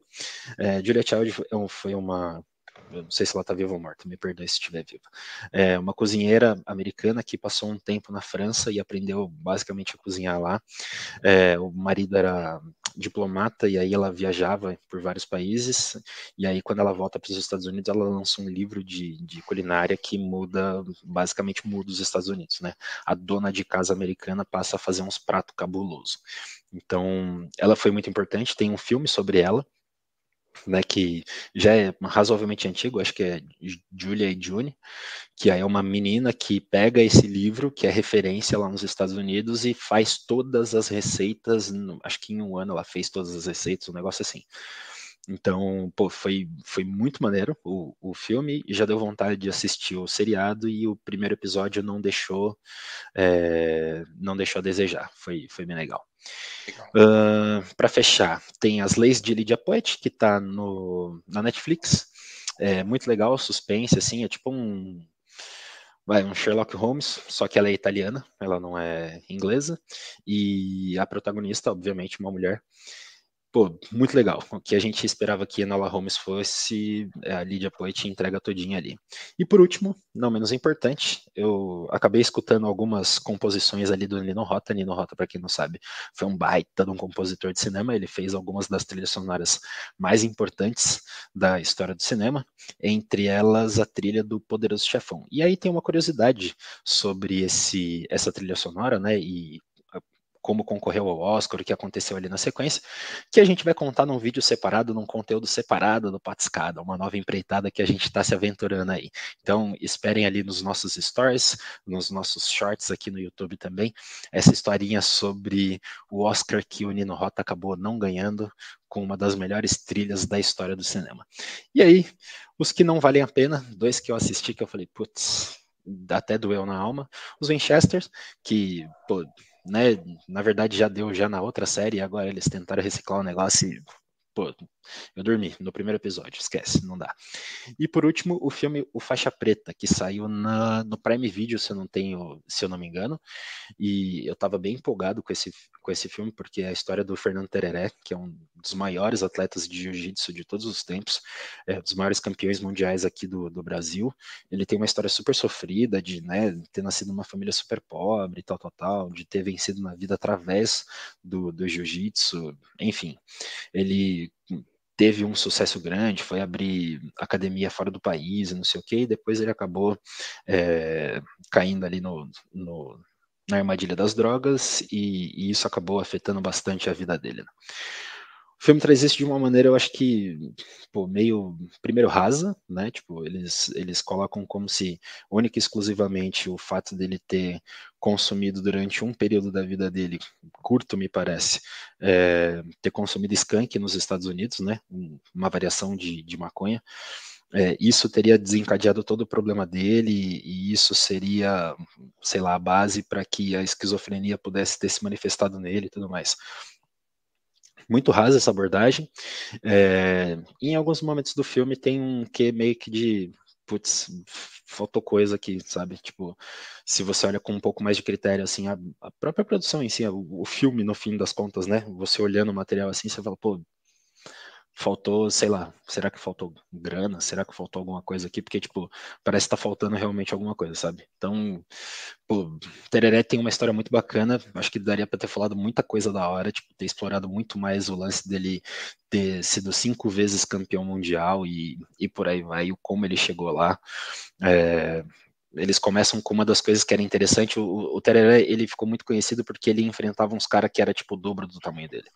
É, Julia Child é foi uma eu não sei se ela está viva ou morta, me perdoe se estiver viva. É uma cozinheira americana que passou um tempo na França e aprendeu basicamente a cozinhar lá. É, o marido era diplomata e aí ela viajava por vários países e aí quando ela volta para os Estados Unidos ela lança um livro de, de culinária que muda basicamente muda os Estados Unidos, né? A dona de casa americana passa a fazer uns pratos cabuloso. Então ela foi muito importante. Tem um filme sobre ela né, que já é razoavelmente antigo, acho que é Julia e June, que é uma menina que pega esse livro, que é referência lá nos Estados Unidos, e faz todas as receitas, acho que em um ano ela fez todas as receitas, um negócio assim. Então, pô, foi, foi muito maneiro o, o filme, e já deu vontade de assistir o seriado, e o primeiro episódio não deixou, é, não deixou a desejar, foi, foi bem legal. Uh, para fechar, tem As Leis de Lydia Poet, que está na Netflix. É muito legal, suspense, assim, é tipo um. Vai, um Sherlock Holmes, só que ela é italiana, ela não é inglesa, e a protagonista, obviamente, uma mulher pô, muito legal. O que a gente esperava que Enola Holmes fosse, é, a Lydia Poit entrega todinha ali. E por último, não menos importante, eu acabei escutando algumas composições ali do Nino Rota. Nino Rota, para quem não sabe, foi um baita de um compositor de cinema. Ele fez algumas das trilhas sonoras mais importantes da história do cinema, entre elas a trilha do Poderoso Chefão. E aí tem uma curiosidade sobre esse essa trilha sonora, né? E como concorreu ao Oscar, o que aconteceu ali na sequência, que a gente vai contar num vídeo separado, num conteúdo separado do Patiscada, uma nova empreitada que a gente está se aventurando aí. Então, esperem ali nos nossos stories, nos nossos shorts aqui no YouTube também, essa historinha sobre o Oscar que o Nino Rota acabou não ganhando, com uma das melhores trilhas da história do cinema. E aí, os que não valem a pena, dois que eu assisti que eu falei, putz, até doeu na alma, os Winchesters, que, pô, né? Na verdade já deu já na outra série, agora eles tentaram reciclar o negócio e Pô, eu dormi no primeiro episódio, esquece, não dá. E por último, o filme O Faixa Preta, que saiu na, no Prime Video, se eu não tenho, se eu não me engano. E eu estava bem empolgado com esse, com esse filme, porque é a história do Fernando Tereré, que é um dos maiores atletas de jiu-jitsu de todos os tempos, é um dos maiores campeões mundiais aqui do, do Brasil. Ele tem uma história super sofrida de né, ter nascido numa família super pobre, tal, tal, tal, de ter vencido na vida através do, do jiu-jitsu, enfim. Ele teve um sucesso grande, foi abrir academia fora do país, não sei o que, e depois ele acabou é, caindo ali no, no, na armadilha das drogas, e, e, isso acabou afetando bastante a vida dele. Né? O filme traz isso de uma maneira, eu acho que, meio, primeiro, rasa, né? Tipo, eles, eles colocam como se única e exclusivamente o fato dele ter consumido durante um período da vida dele, curto me parece, é, ter consumido skunk nos Estados Unidos, né? Uma variação de, de maconha. É, isso teria desencadeado todo o problema dele e isso seria, sei lá, a base para que a esquizofrenia pudesse ter se manifestado nele e tudo mais muito rasa essa abordagem. É, em alguns momentos do filme tem um que meio que de putz, faltou coisa aqui, sabe? Tipo, se você olha com um pouco mais de critério, assim, a, a própria produção em si, o, o, filme, no fim das contas, né? Você olhando o material assim, você fala, pô, faltou, sei lá, será que faltou grana? Será que faltou alguma coisa aqui? Porque, tipo, parece que tá faltando realmente alguma coisa, sabe? Então, pô, Tereré tem uma história muito bacana, acho que daria para ter falado muita coisa da hora, tipo, ter explorado muito mais o lance dele ter sido cinco vezes campeão mundial e, e por aí vai, o como ele chegou lá. É, eles começam com uma das coisas que era interessante, o, o Tereré, ele ficou muito conhecido porque ele enfrentava uns caras que era tipo o dobro do tamanho dele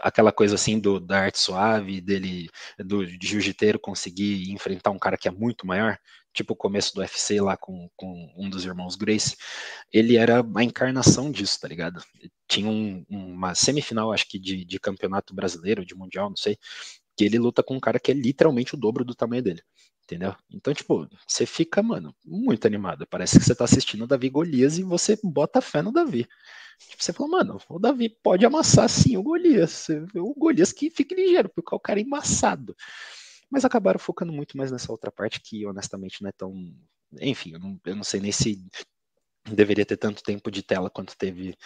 aquela coisa assim do, da arte suave, dele, do de jiu-jiteiro conseguir enfrentar um cara que é muito maior, tipo o começo do UFC lá com, com um dos irmãos Grace, ele era a encarnação disso, tá ligado? Tinha um, uma semifinal, acho que de, de campeonato brasileiro, de mundial, não sei, que ele luta com um cara que é literalmente o dobro do tamanho dele. Entendeu? Então, tipo, você fica, mano, muito animado. Parece que você tá assistindo o Davi Golias e você bota fé no Davi. Tipo, você falou, mano, o Davi pode amassar sim o Golias. O Golias que fique ligeiro, porque é o cara é embaçado. Mas acabaram focando muito mais nessa outra parte que, honestamente, não é tão. Enfim, eu não, eu não sei nem se deveria ter tanto tempo de tela quanto teve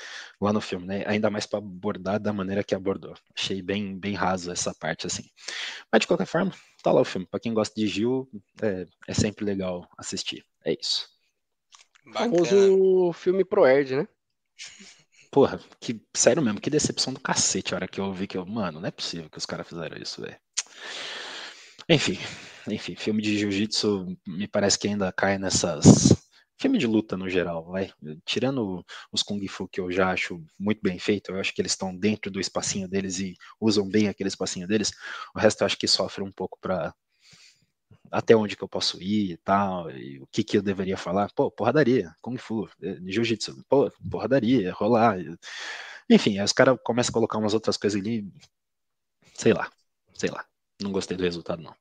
lá no filme, né? Ainda mais para abordar da maneira que abordou. Achei bem, bem raso essa parte, assim. Mas de qualquer forma, tá lá o filme. Para quem gosta de Gil, é, é sempre legal assistir. É isso. Bacana. Famoso filme pro Erd, né? Porra, que sério mesmo, que decepção do cacete a hora que eu ouvi que eu, mano, não é possível que os caras fizeram isso, velho. Enfim, enfim, filme de jiu-jitsu me parece que ainda cai nessas filme de luta no geral, vai. Tirando os Kung Fu que eu já acho muito bem feito, eu acho que eles estão dentro do espacinho deles e usam bem aquele espacinho deles. O resto eu acho que sofre um pouco para até onde que eu posso ir e tal, e o que que eu deveria falar. Pô, porradaria, Kung Fu, eh, Jiu-Jitsu, pô, porradaria, rolar. Enfim, aí os caras começam a colocar umas outras coisas ali, sei lá, sei lá. Não gostei do resultado, não.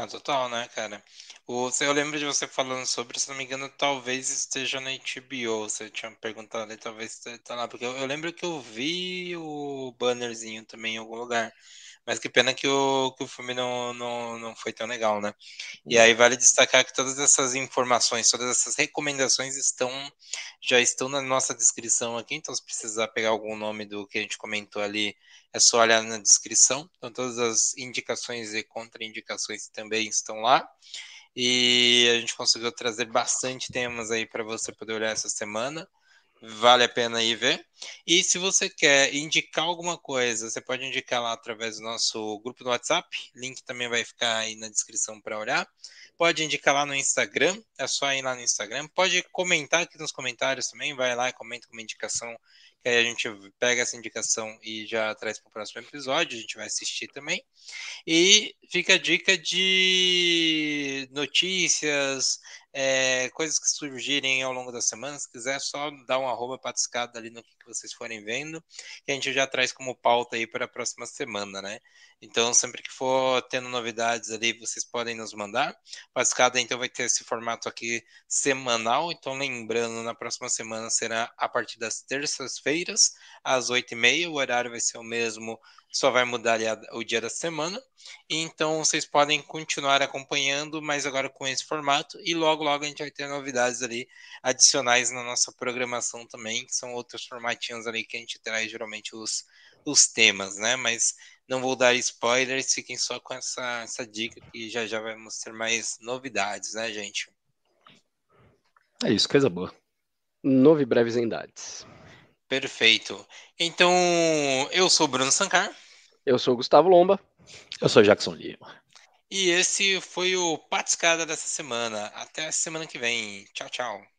Ah, total, né, cara? O, eu lembro de você falando sobre, se não me engano, talvez esteja na HBO. Você tinha perguntado aí, talvez esteja lá. Porque eu, eu lembro que eu vi o bannerzinho também em algum lugar. Mas que pena que o, que o filme não, não, não foi tão legal, né? E aí vale destacar que todas essas informações, todas essas recomendações estão já estão na nossa descrição aqui, então se precisar pegar algum nome do que a gente comentou ali, é só olhar na descrição. Então todas as indicações e contraindicações também estão lá. E a gente conseguiu trazer bastante temas aí para você poder olhar essa semana. Vale a pena ir ver. E se você quer indicar alguma coisa, você pode indicar lá através do nosso grupo no WhatsApp. Link também vai ficar aí na descrição para olhar. Pode indicar lá no Instagram, é só ir lá no Instagram. Pode comentar aqui nos comentários também, vai lá e comenta com uma indicação, que aí a gente pega essa indicação e já traz para o próximo episódio, a gente vai assistir também. E fica a dica de notícias, é, coisas que surgirem ao longo da semana. Se quiser, só dar um arroba patiscado ali no que vocês forem vendo, que a gente já traz como pauta aí para a próxima semana, né? Então, sempre que for tendo novidades ali, vocês podem nos mandar. Patiscada, então, vai ter esse formato aqui semanal. Então, lembrando, na próxima semana será a partir das terças-feiras, às oito e meia. O horário vai ser o mesmo só vai mudar o dia da semana. Então vocês podem continuar acompanhando, mas agora com esse formato. E logo, logo a gente vai ter novidades ali adicionais na nossa programação também, que são outros formatinhos ali que a gente traz geralmente os, os temas, né? Mas não vou dar spoilers, fiquem só com essa, essa dica que já já vamos ter mais novidades, né, gente? É isso, coisa boa. Novo e breves endades. Perfeito. Então, eu sou Bruno Sancar. Eu sou Gustavo Lomba. Eu sou Jackson Lima. E esse foi o Patiscada dessa semana. Até a semana que vem. Tchau, tchau.